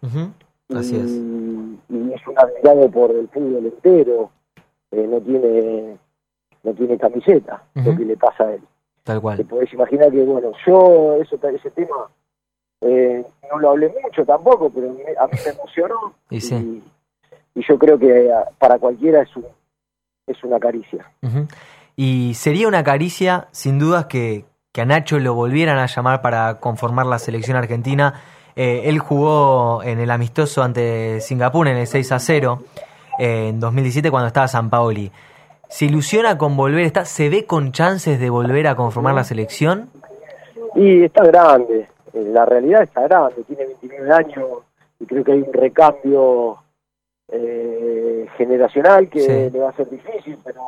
Así es. y, y es un admirado por el fútbol entero eh, no tiene no tiene camiseta lo que le pasa a él Tal te cual. podés imaginar que bueno yo eso ese tema eh, no lo hablé mucho tampoco pero a mí me emocionó Y sí. y yo creo que ah, para cualquiera es un es una caricia. Y sería una caricia, sin dudas, que, que a Nacho lo volvieran a llamar para conformar la selección argentina. Eh, él jugó en el amistoso ante Singapur en el 6 a 0 eh, en 2017 cuando estaba San Paoli. ¿Se ilusiona con volver? Está, ¿Se ve con chances de volver a conformar la selección? Y está grande, eh, la realidad está grande, tiene 29 años y creo que hay un recambio eh, generacional que Sí. le va a ser difícil, pero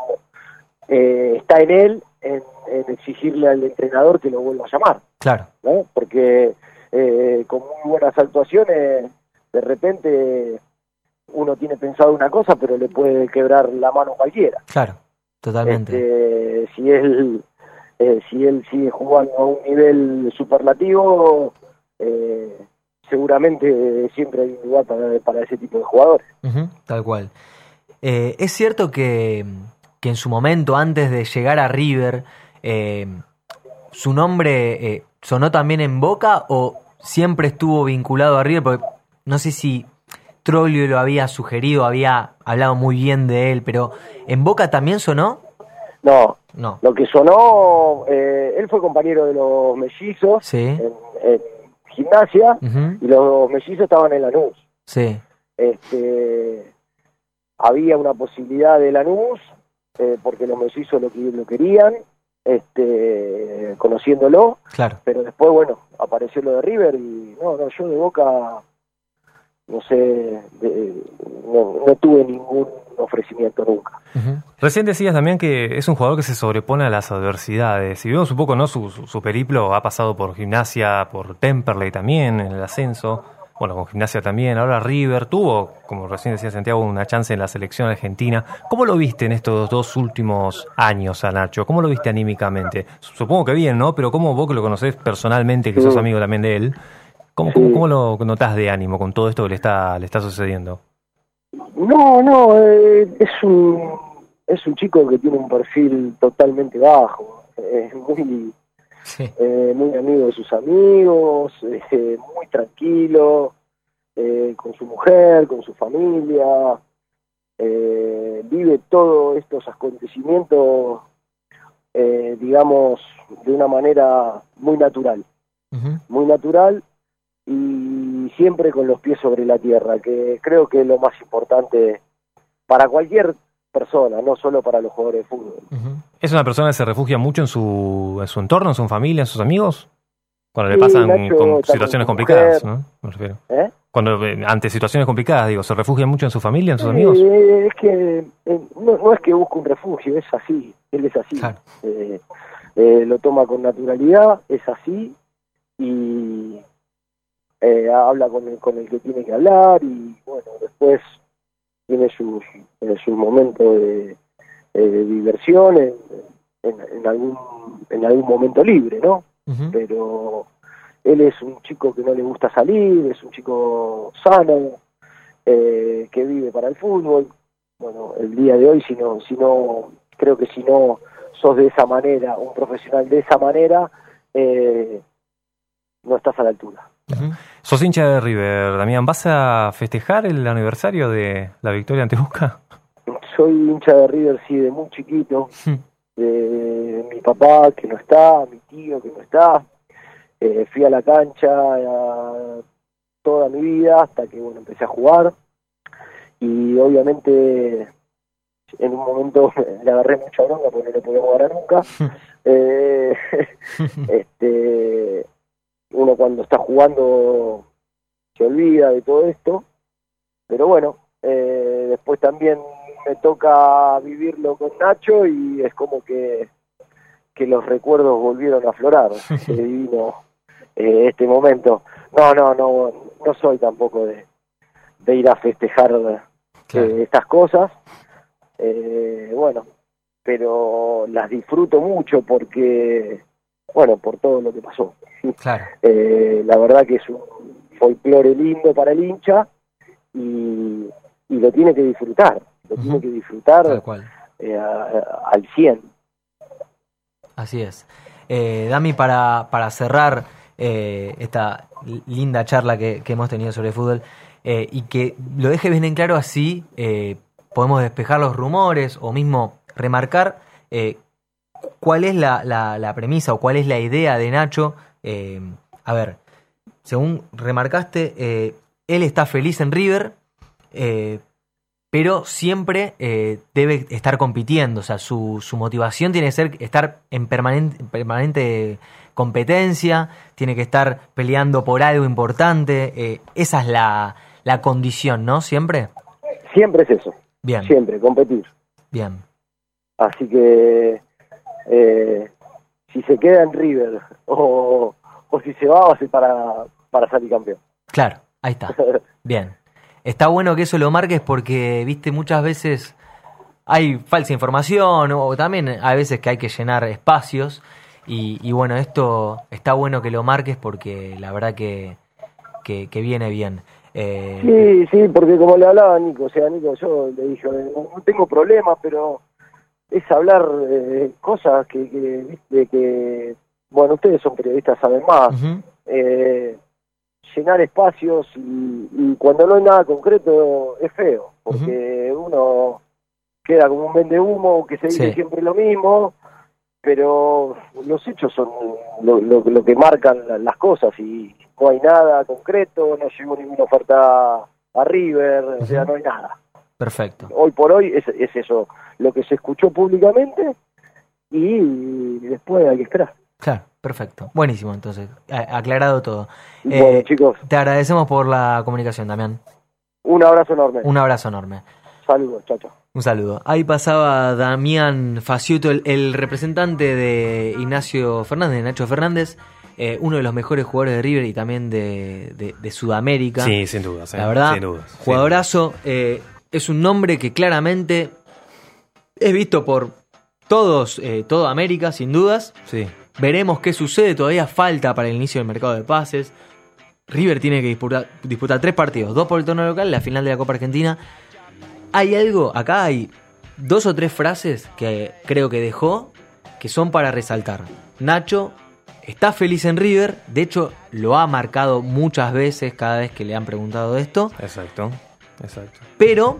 eh, está en él en, en exigirle al entrenador que lo vuelva a llamar, Claro. ¿no? Porque eh, con muy buenas actuaciones, de repente uno tiene pensado una cosa, pero le puede quebrar la mano a cualquiera. Claro, totalmente. Este, si él eh, si él sigue jugando a un nivel superlativo, eh, seguramente siempre hay un lugar para, para ese tipo de jugadores. Tal cual. Eh, es cierto que, que en su momento, antes de llegar a River, su nombre sonó también en Boca o siempre estuvo vinculado a River, porque no sé si Trollio lo había sugerido, había hablado muy bien de él, pero ¿en Boca también sonó? No, No. lo que sonó, eh, él fue compañero de los mellizos Sí. en, en gimnasia y los mellizos estaban en Lanús. Sí. Este, había una posibilidad de Lanús eh, porque los mellizos lo, que- lo querían, este, conociéndolo. Claro. pero después, bueno, apareció lo de River y no, no, yo de Boca, no sé, de- no, no tuve ningún ofrecimiento nunca. Recién decías también que es un jugador que se sobrepone a las adversidades. Si vemos un poco no su, su, su periplo, ha pasado por gimnasia, por Temperley también en el ascenso. Bueno, con gimnasia también. Ahora River tuvo, como recién decía Santiago, una chance en la selección argentina. ¿Cómo lo viste en estos dos últimos años a Nacho? ¿Cómo lo viste anímicamente? Supongo que bien, ¿no? Pero ¿cómo vos que lo conocés personalmente, que sos amigo también de él, ¿cómo, cómo, cómo lo notás de ánimo con todo esto que le está, le está sucediendo? No, no, eh, es un es un chico que tiene un perfil totalmente bajo, es muy eh, muy amigo de sus amigos, eh, muy tranquilo, con su mujer, con su familia, vive todos estos acontecimientos, eh, digamos, de una manera muy natural, muy natural y siempre con los pies sobre la tierra, que creo que es lo más importante para cualquier persona, no solo para los jugadores de fútbol. ¿Es una persona que se refugia mucho en su, en su entorno, en su familia, en sus amigos? Cuando le pasan Nacho con situaciones con complicadas, mujer. ¿no? Me refiero. ¿Eh? Cuando eh, ante situaciones complicadas, digo, ¿se refugia mucho en su familia, en sus Sí, amigos? es que eh, no, no es que busque un refugio, es así, él es así. Eh, eh, lo toma con naturalidad, es así, y eh, habla con el, con el que tiene que hablar, y bueno, después tiene sus, eh, sus momentos de, eh, de diversión en, en, en algún, en algún momento libre, ¿no? Pero él es un chico que no le gusta salir, es un chico sano, eh, que vive para el fútbol. Bueno, el día de hoy, si no, si no, creo que si no sos de esa manera, un profesional de esa manera, eh, no estás a la altura. Sos hincha de River, Damián. ¿Vas a festejar el aniversario de la victoria ante Busca? Soy hincha de River, sí, de muy chiquito, de mi papá que no está, mi tío que no está. Eh, fui a la cancha eh, toda mi vida hasta que bueno empecé a jugar y obviamente en un momento le agarré mucha bronca porque no le podíamos ganar nunca. Eh, este, uno cuando está jugando se olvida de todo esto, pero bueno, eh, después también me toca vivirlo con Nacho y es como que, que los recuerdos volvieron a aflorar, se divino eh, este momento. No, no, no, no soy tampoco de, de ir a festejar eh, estas cosas, eh, bueno, pero las disfruto mucho porque, bueno, por todo lo que pasó. Claro. Eh, la verdad que es un folclore lindo para el hincha y, y lo tiene que disfrutar, lo tiene que disfrutar Tal cual. eh, a- a- al 100. Así es. Eh, Dami, para, para cerrar eh, esta linda charla que, que hemos tenido sobre fútbol eh, y que lo deje bien en claro así, eh, podemos despejar los rumores o mismo remarcar eh, cuál es la, la- la premisa o cuál es la idea de Nacho. Eh, a ver, según remarcaste, eh, él está feliz en River, eh, pero siempre debe estar compitiendo. O sea, su, su motivación tiene que ser estar en permanente, en permanente competencia, tiene que estar peleando por algo importante. esa es la, la condición, ¿no? Siempre. Siempre es eso, Bien, siempre, competir. bien. Así que eh, si se queda en River o, o si se va, va a ser para, para salir campeón. Claro, ahí está. Bien. Está bueno que eso lo marques porque, viste, muchas veces hay falsa información o también hay veces que hay que llenar espacios y, y bueno, esto está bueno que lo marques porque la verdad que, que, que viene bien. Eh, Sí, sí, porque como le hablaba a Nico, o sea, Nico, yo le dije, no, tengo problema, pero es hablar eh, cosas que, que, viste, que, bueno, ustedes son periodistas, saben más, eh, llenar espacios y, y cuando no hay nada concreto es feo, porque uno queda como un vende humo que se dice Sí. siempre lo mismo, pero los hechos son lo, lo, lo que marcan la- las cosas y no hay nada concreto, no llegó ninguna oferta a River, o sea, no hay nada. perfecto. Hoy por hoy es, es eso, lo que se escuchó públicamente y después hay que esperar. Claro, perfecto. Buenísimo, entonces. Aclarado todo. Eh, Bueno, chicos. Te agradecemos por la comunicación, Damián. Un abrazo enorme. Un abrazo enorme. Saludos, chao, chao. Un saludo. Ahí pasaba Damián Faciuto, el, el representante de Ignacio Fernández, de Nacho Fernández, eh, uno de los mejores jugadores de River y también de, de- de Sudamérica. Sí, sin dudas, eh, La verdad, sin dudas, sin jugadorazo. eh, es un nombre que claramente es visto por todos, eh, toda América, sin dudas. Sí. Veremos qué sucede. Todavía falta para el inicio del mercado de pases. River tiene que disputar, disputar tres partidos, dos por el torneo local, la final de la Copa Argentina. Hay algo, acá hay dos o tres frases que creo que dejó que son para resaltar. Nacho está feliz en River, de hecho lo ha marcado muchas veces cada vez que le han preguntado esto, Exacto, exacto. pero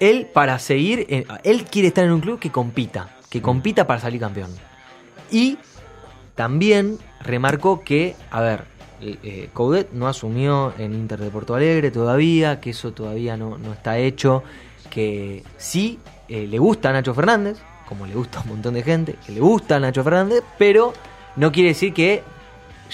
él para seguir, él quiere estar en un club que compita, que compita para salir campeón. Y también remarcó que, a ver, eh, eh, Coudet no asumió en Inter de Porto Alegre todavía, que eso todavía no, no está hecho, que sí eh, le gusta a Nacho Fernández, como le gusta a un montón de gente, que le gusta a Nacho Fernández, pero no quiere decir que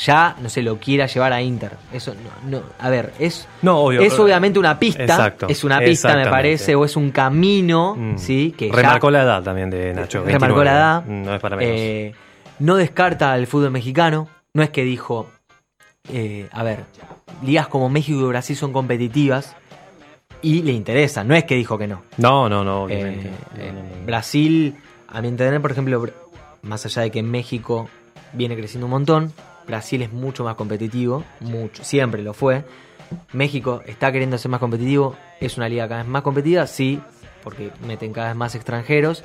ya no se lo quiera llevar a Inter. Eso no, no a ver, es No, obvio, es obviamente una pista, Exacto, es una pista me parece o es un camino, Mm. sí, que ya- Remarcó la edad también de Nacho. remarcó 29, la edad. No es para menos. Eh, no descarta el fútbol mexicano. No es que dijo, eh, a ver, ligas como México y Brasil son competitivas y le interesan. No es que dijo que no. no, no, no, obviamente. Eh. Brasil, a mi entender, por ejemplo, más allá de que México viene creciendo un montón, Brasil es mucho más competitivo, mucho, siempre lo fue. México está queriendo ser más competitivo, es una liga cada vez más competitiva, sí, porque meten cada vez más extranjeros.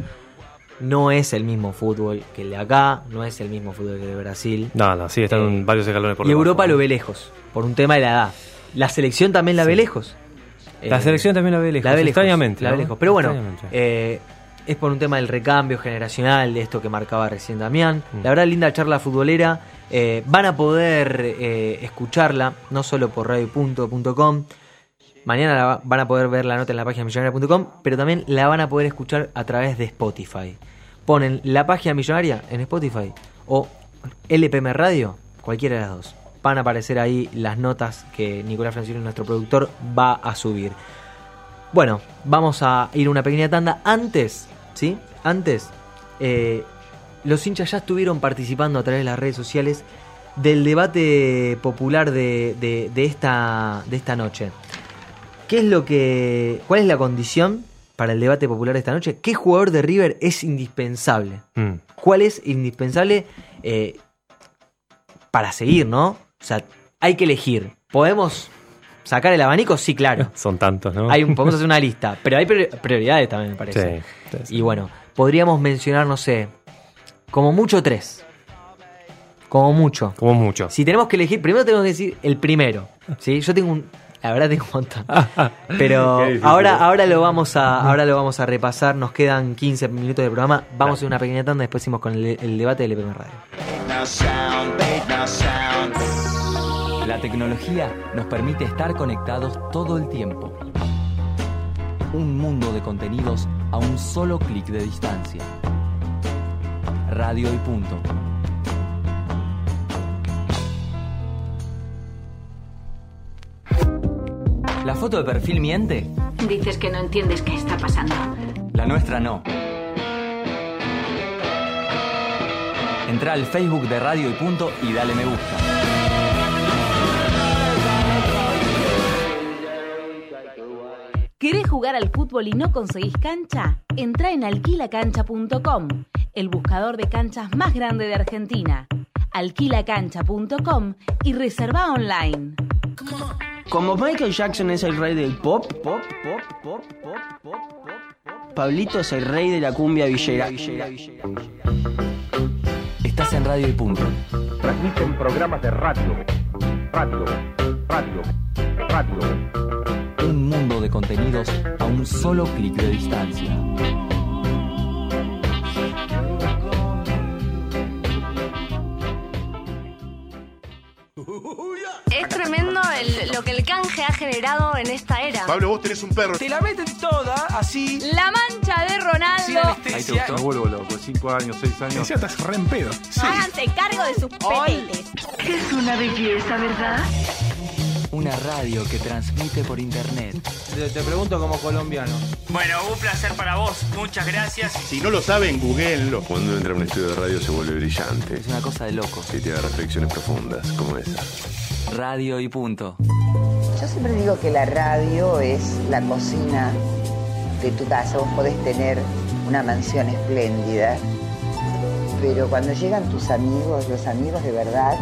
No es el mismo fútbol que el de acá, no es el mismo fútbol que el de Brasil. No, no, sí, están Eh, varios escalones por y. Europa lo ve lejos, por un tema de la edad. La selección también la ve lejos. La Eh, selección también la ve lejos, La ve lejos, extrañamente, la ve lejos. Pero bueno, eh, es por un tema del recambio generacional, de esto que marcaba recién Damián. Mm. La verdad, linda charla futbolera. Eh, van a poder eh, escucharla, no solo por radio.com. Mañana van a poder ver la nota en la página millonaria.com, pero también la van a poder escuchar a través de Spotify. Ponen la página millonaria en Spotify o LPM Radio, cualquiera de las dos. Van a aparecer ahí las notas que Nicolás Francino, nuestro productor, va a subir. Bueno, vamos a ir una pequeña tanda. Antes, ¿sí? Antes, eh, los hinchas ya estuvieron participando a través de las redes sociales del debate popular de, de- de esta, de esta noche. ¿Qué es lo que. ¿Cuál es la condición para el debate popular de esta noche? ¿Qué jugador de River es indispensable? Mm. ¿Cuál es indispensable eh, para seguir, no? O sea, hay que elegir. ¿Podemos sacar el abanico? Sí, claro. Son tantos, ¿no? Hay un- podemos hacer una lista, pero hay prior- prioridades también, me parece. Sí, sí, sí. Y bueno, podríamos mencionar, no sé, como mucho tres. Como mucho. Como mucho. Si tenemos que elegir, primero tenemos que decir el primero. ¿sí? Yo tengo un. La verdad tengo un montón. Pero ahora, ¿eh? ahora lo vamos a, ahora lo vamos a repasar. Nos quedan 15 minutos de programa. Vamos a una pequeña tanda, después seguimos con el, el debate del EPM Radio. La tecnología nos permite estar conectados todo el tiempo. Un mundo de contenidos a un solo clic de distancia. Radio y punto. ¿La foto de perfil miente? Dices que no entiendes qué está pasando. La nuestra no. Entra al Facebook de Radio y Punto y dale me gusta. ¿Querés jugar al fútbol y no conseguís cancha? Entra en alquilacancha.com, el buscador de canchas más grande de Argentina. Alquilacancha.com y reserva online. Como Michael Jackson es el rey del pop, pop, pop, pop, pop, pop, pop, Pablito es el rey de la cumbia villera. Estás en Radio y Punto. Transmiten programas de radio. Radio. Radio. Radio. De contenidos a un solo clic de distancia. Es tremendo el- lo que el canje ha generado en esta era. Pablo, vos tenés un perro. Te la meten toda, así. La mancha de Ronaldo. Me vuelvo loco. Cinco años, seis años. Decía, estás re en pedo. Háganse cargo de sus pepetes. Es una belleza, ¿verdad? Una radio que transmite por internet. Te, te pregunto como colombiano. Bueno, un placer para vos. Muchas gracias. Si no lo saben, googleenlo. Cuando entra a un estudio de radio se vuelve brillante. Es una cosa de loco. Y te da reflexiones profundas, como esa. Radio y Punto. Yo siempre digo que la radio es la cocina de tu casa. Vos podés tener una mansión espléndida, pero cuando llegan tus amigos, los amigos de verdad,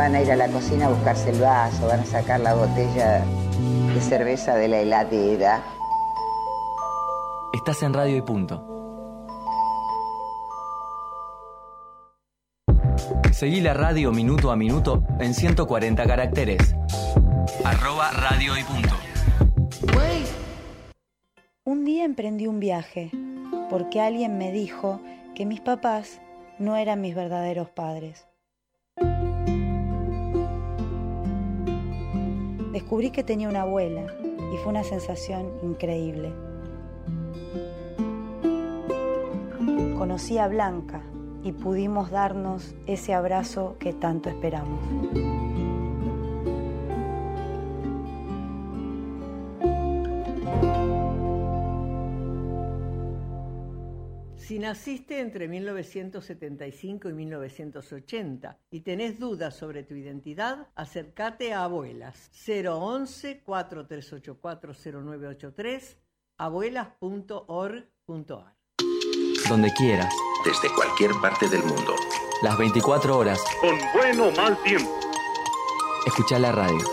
van a ir a la cocina a buscarse el vaso, van a sacar la botella de cerveza de la heladera. Estás en Radio y Punto. Seguí la radio minuto a minuto en 140 caracteres. Arroba Radio y Punto. Un día emprendí un viaje porque alguien me dijo que mis papás no eran mis verdaderos padres. Descubrí que tenía una abuela y fue una sensación increíble. Conocí a Blanca, y pudimos darnos ese abrazo que tanto esperamos. Si naciste entre 1975 y 1980 y tenés dudas sobre tu identidad, acércate a Abuelas 011 4384 0983 abuelas.org.ar. Donde quieras, Desde cualquier parte del mundo. las 24 horas, Con bueno o mal tiempo. escucha la radio.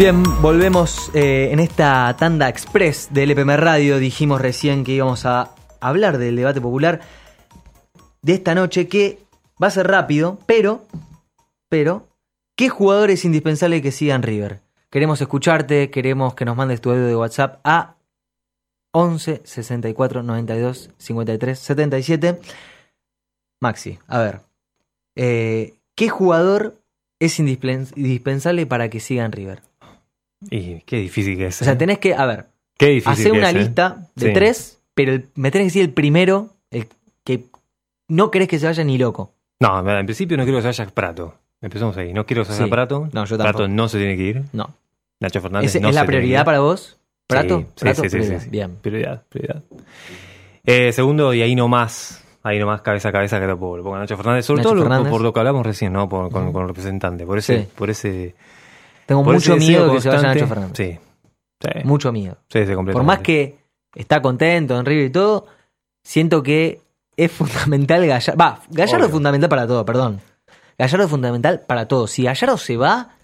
Bien, volvemos eh, en esta tanda express del LPM Radio. Dijimos recién que íbamos a hablar del debate popular de esta noche que va a ser rápido, pero, pero, ¿qué jugador es indispensable que siga en River? Queremos escucharte, queremos que nos mandes tu audio de WhatsApp a 11 64 92 53 77. Maxi, a ver, eh, ¿qué jugador es indispensable para que siga en River? Y qué difícil que es. O sea, ¿eh? tenés que, a ver, Qué difícil hacer que una es, ¿eh? lista de Sí. tres, pero el- me tenés que decir el primero, el que no querés que se vaya ni loco. No, en principio no quiero que se vaya Prato. Empezamos ahí. No quiero que se vaya Sí. Prato. No, yo Prato tampoco. no se tiene que ir. No. Nacho Fernández ¿Es, no es se la prioridad para vos? ¿Prato? Sí, sí, ¿Prato? sí, sí, Prioridad. sí. Bien. Prioridad, prioridad. Eh, segundo, y ahí nomás. Ahí nomás cabeza a cabeza que lo pongo. Nacho Fernández. Sobre Nacho todo lo- por, Fernández. por lo que hablamos recién, ¿no? Por- con, con el representante. Por ese, por ese. Tengo por mucho miedo que se vaya. Nacho Fernández. Sí. Sí. Mucho miedo. Sí, sí. Por más que está contento en River y todo, siento que es fundamental Gallardo. Va, Gallardo Obvio. es fundamental para todo, perdón. Gallardo es fundamental para todo. Si Gallardo se va,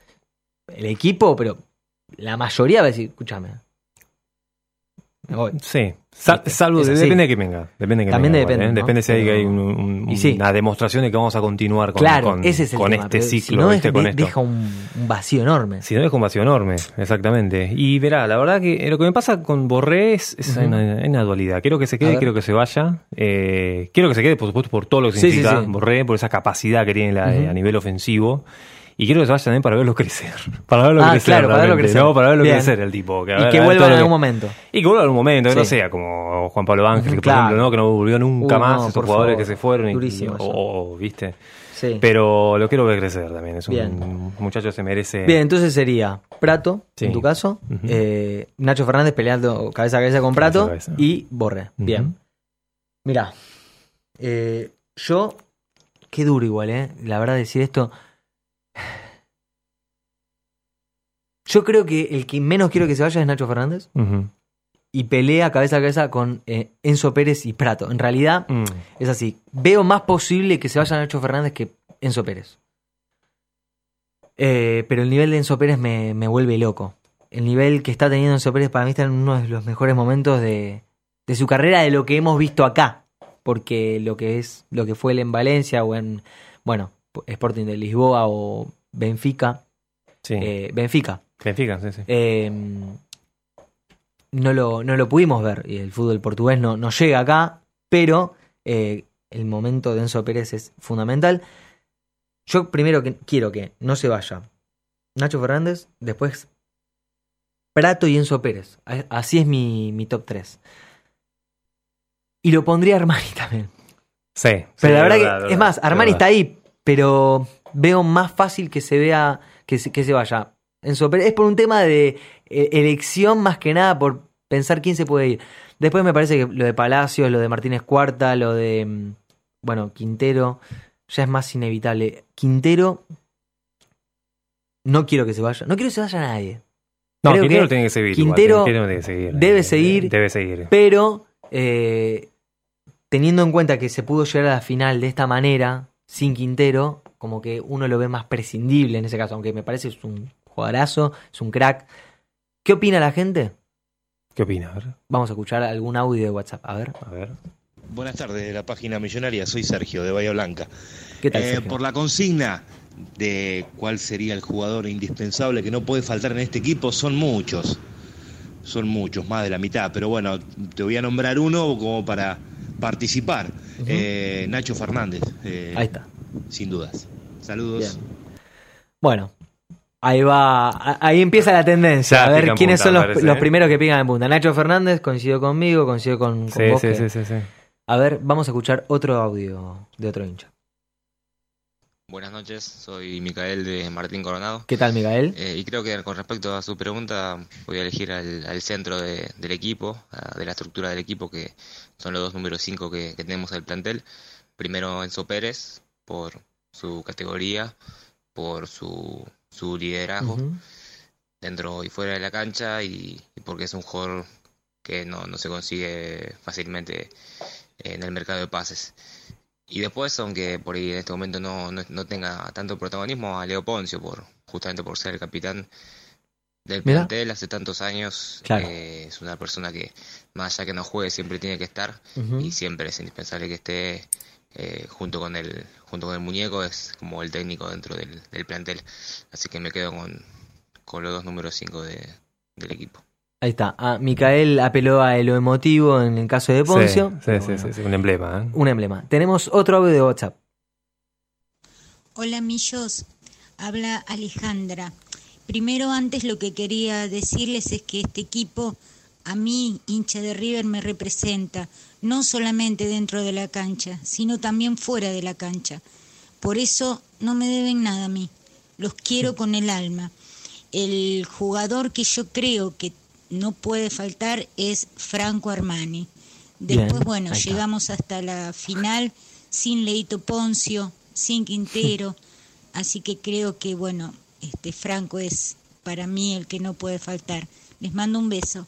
el equipo, pero la mayoría va a decir, escúchame. Me voy. Sí. Sa- salvo, de- depende de que venga. Depende de que También venga, depende, igual, ¿eh? ¿no? Depende si hay, Pero- hay un- un- Y sí. una demostración de que vamos a continuar con, claro, con- ese es el con tema. este ciclo. si no, deja un, vacío enorme. Si no es un vacío enorme, exactamente. Y verá, la verdad que lo que me pasa con Borré es, es una, una dualidad. Quiero que se quede, quiero que se vaya. Eh, quiero que se quede, por supuesto, por todo lo que sí, significa sí. Borré, por esa capacidad que tiene la- Ujú. a nivel ofensivo. Y quiero que se vaya también para verlo crecer. Para verlo Ah, crecer. claro, para verlo crecer. ¿no? Para verlo Bien. crecer el tipo. Y ver- que vuelva en que- algún momento. Y que vuelva en algún momento, que no sea como Juan Pablo Ángel, que por ejemplo, ¿no? que no volvió nunca Uh, más, no, esos jugadores favor. que se fueron. y- o- o, ¿viste? Sí. Pero lo quiero ver crecer también. Es un Bien. muchacho que se merece. Bien, entonces sería Prato, Sí. en tu caso, eh, Nacho Fernández peleando cabeza a cabeza con Prato cabeza. y Borré. Ujú. Bien. Mirá, eh, yo, qué duro igual, ¿eh? La verdad decir esto. Yo creo que el que menos quiero que se vaya es Nacho Fernández y pelea cabeza a cabeza con eh, Enzo Pérez y Prato. En realidad Mm. es así. Veo más posible que se vaya Nacho Fernández que Enzo Pérez. Eh, pero el nivel de Enzo Pérez me, me vuelve loco. El nivel que está teniendo Enzo Pérez para mí está en uno de los mejores momentos de, de su carrera, de lo que hemos visto acá. Porque lo que es, lo que fue él en Valencia o en, bueno, Sporting de Lisboa o Benfica. Sí. eh, Benfica. Benfica, sí, sí. Eh, no, lo, no lo pudimos ver y el fútbol portugués no, no llega acá, pero eh, el momento de Enzo Pérez es fundamental. Yo primero que quiero que no se vaya Nacho Fernández, después Prato y Enzo Pérez. Así es mi, mi top 3. Y lo pondría Armani también. Sí. Pero sí, la verdad, verdad, que, verdad, es más, Armani verdad. está ahí, pero veo más fácil que se vea, que se, que se vaya. Enzo Pérez. Es por un tema de eh, elección más que nada, por pensar quién se puede ir. Después me parece que lo de Palacios, lo de Martínez Cuarta, lo de, mm, bueno, Quintero, ya es más inevitable. Quintero, no quiero que se vaya. No quiero que se vaya nadie. No, Creo Quintero que tiene que seguir. Quintero Quintero tiene que seguir. debe seguir. Debe seguir. Pero eh, teniendo en cuenta que se pudo llegar a la final de esta manera, sin Quintero, como que uno lo ve más prescindible en ese caso, aunque me parece es un jugadorazo, es un crack. ¿Qué opina la gente? ¿Qué opina? A ver. Vamos a escuchar algún audio de WhatsApp, a ver. A ver. Buenas tardes de la página millonaria, soy Sergio de Bahía Blanca. ¿Qué tal, Eh, por la consigna de cuál sería el jugador indispensable que no puede faltar en este equipo, son muchos. Son muchos, más de la mitad. Pero bueno, te voy a nombrar uno como para participar. Eh, Nacho Fernández. eh, Ahí está. Sin dudas. Saludos. Bueno, ahí va, ahí empieza la tendencia. Ya a ver quiénes punta, son los, los ¿eh? primeros que pican en punta. Nacho Fernández coincidió conmigo, coincidió con, con Sí, vos. sí, que- sí, sí, sí. A ver, vamos a escuchar otro audio de otro hincha. Buenas noches, soy Micael de Martín Coronado. ¿Qué tal, Micael? Eh, y creo que con respecto a su pregunta, voy a elegir al, al centro de- del equipo, a- de la estructura del equipo, que son los dos números 5 que, que tenemos en el plantel. Primero Enzo Pérez, por su categoría, por su, su liderazgo dentro y fuera de la cancha, y, y porque es un jugador que no, no se consigue fácilmente en el mercado de pases. Y después, aunque por ahí en este momento no, no, no tenga tanto protagonismo, a Leo Poncio, por, justamente por ser el capitán, del plantel hace tantos años. Claro. eh, es una persona que, más allá que no juegue, siempre tiene que estar y siempre es indispensable que esté eh, junto con el junto con el muñeco, es como el técnico dentro del, del plantel. Así que me quedo con, con los dos números 5 de, del equipo. Ahí está. Ah, Micael apeló a lo emotivo en el caso de Poncio. Sí, sí, sí, sí, sí, un emblema. ¿eh? Un emblema. Tenemos otro audio de WhatsApp. Hola Millos, habla Alejandra. Primero antes lo que quería decirles es que este equipo a mí, hincha de River, me representa, no solamente dentro de la cancha, sino también fuera de la cancha. Por eso no me deben nada a mí, los quiero con el alma. El jugador que yo creo que no puede faltar es Franco Armani. Después, Bien, bueno, llegamos hasta la final sin Leito Poncio, sin Quintero, así que creo que, bueno, este Franco es para mí el que no puede faltar. Les mando un beso.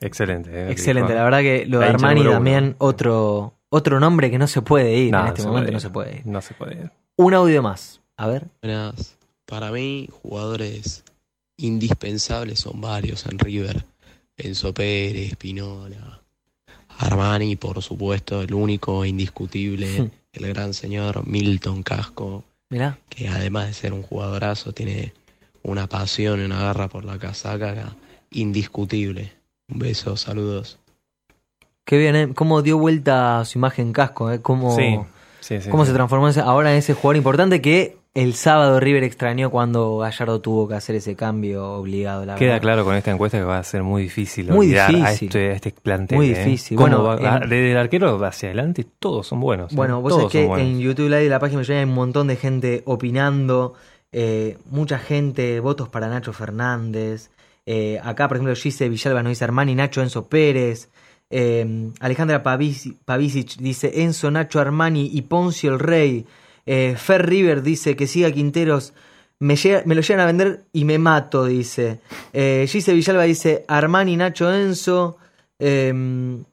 Excelente. eh, Excelente. La verdad que lo de Armani uno. también, otro, otro nombre que no se puede ir No, en este se momento, puede no ir. se puede ir. No se puede ir. Un audio más. A ver. Buenas. Para mí, jugadores indispensables son varios en River. Enzo Pérez, Pinola, Armani, por supuesto, el único indiscutible, el gran señor Milton Casco, Mirá. que además de ser un jugadorazo, tiene una pasión y una garra por la casaca indiscutible. Un beso, saludos. Qué bien, ¿eh? Cómo dio vuelta su imagen casco, ¿eh? Cómo, Sí, sí, sí, cómo sí. se transformó ahora en ese jugador importante que el sábado River extrañó cuando Gallardo tuvo que hacer ese cambio obligado. La Queda verdad. claro con esta encuesta que va a ser muy difícil Muy olvidar a difícil. este, a este plantel. Muy ¿eh? difícil. ¿Cómo Bueno, va- en- desde el arquero hacia adelante todos son buenos. ¿eh? Bueno, vos sabés que buenos. en YouTube Live de la página hay un montón de gente opinando, eh, mucha gente, votos para Nacho Fernández. acá, por ejemplo, Gise Villalba nos dice Armani, Nacho Enzo Pérez. Alejandra Pavisi- Pavisic dice Enzo, Nacho Armani y Poncio el Rey. Eh, Fer River dice que siga Quinteros. Me, lo llegan a vender y me mato, dice. Eh, Gise Villalba dice Armani, Nacho Enzo. Em,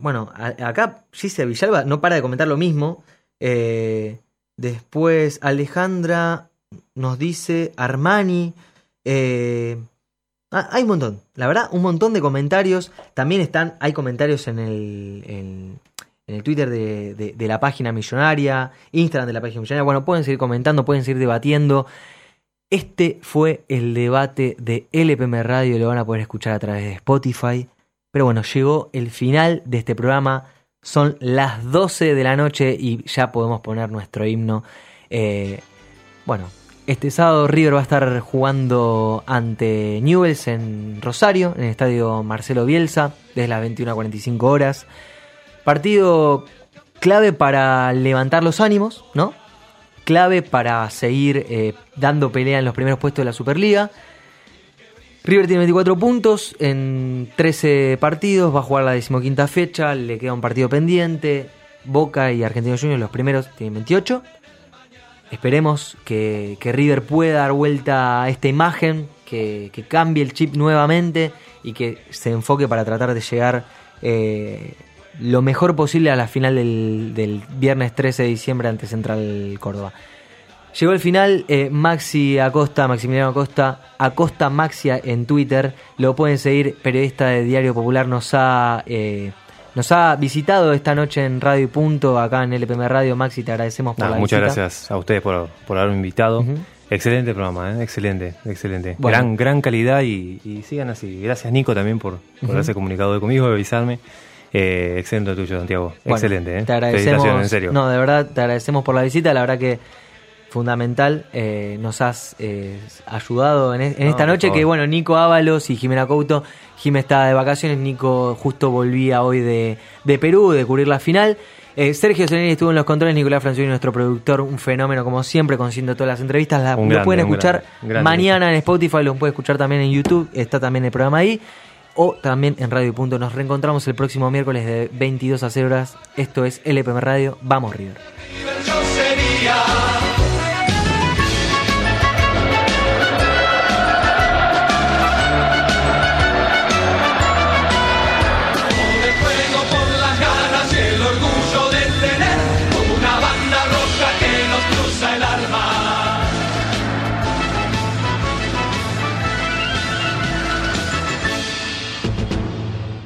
bueno, acá Gise Villalba no para de comentar lo mismo. Eh, después Alejandra nos dice Armani. Eh, ah, hay un montón, la verdad, un montón de comentarios. También están, hay comentarios en el, en el Twitter de, de- la página millonaria, Instagram de la página millonaria. Bueno, pueden seguir comentando, pueden seguir debatiendo. Este fue el debate de LPM Radio, lo van a poder escuchar a través de Spotify. Pero bueno, llegó el final de este programa. Son las 12 de la noche y ya podemos poner nuestro himno. Eh, bueno, este sábado River va a estar jugando ante Newells en Rosario, en el estadio Marcelo Bielsa, desde las 21.45 horas. Partido clave para levantar los ánimos, ¿no? Clave para seguir eh, dando pelea en los primeros puestos de la Superliga. River tiene 24 puntos en 13 partidos, va a jugar la decimoquinta fecha, le queda un partido pendiente. Boca y Argentinos Juniors, los primeros, tienen 28. Esperemos que, River pueda dar vuelta a esta imagen, que, que cambie el chip nuevamente y que se enfoque para tratar de llegar eh, lo mejor posible a la final del, del viernes 13 de diciembre ante Central Córdoba. Llegó el final, eh, Maxi Acosta, Maximiliano Acosta, Acosta Maxia en Twitter, lo pueden seguir, periodista de Diario Popular, nos ha, eh, nos ha visitado esta noche en Radio y Punto, acá en LPM Radio, Maxi, te agradecemos por Nada, la muchas visita. gracias a ustedes por, por haberme invitado. Excelente programa, ¿eh? excelente, excelente. Bueno. Gran, gran calidad y, y sigan así. Gracias Nico también por, por Ujú. haberse comunicado hoy conmigo, avisarme. Eh, excelente tuyo, Santiago. Bueno, excelente, ¿eh? Te agradecemos. En serio. No, de verdad, te agradecemos por la visita. La verdad que fundamental. eh, nos has eh, ayudado en, es- en No, esta noche. Que bueno, Nico Ábalos y Jimena Couto. Jimena está de vacaciones. Nico justo volvía hoy de, de Perú, de cubrir la final. Eh, Sergio Solini estuvo en los controles. Nicolás Francioni, nuestro productor, un fenómeno como siempre, consiguiendo todas las entrevistas. La- lo grande, pueden escuchar grande, grande. mañana en Spotify, lo pueden escuchar también en YouTube. Está también el programa ahí o también en Radio Punto. Nos reencontramos el próximo miércoles de 22 a 0 horas. Esto es LPM Radio. Vamos, River.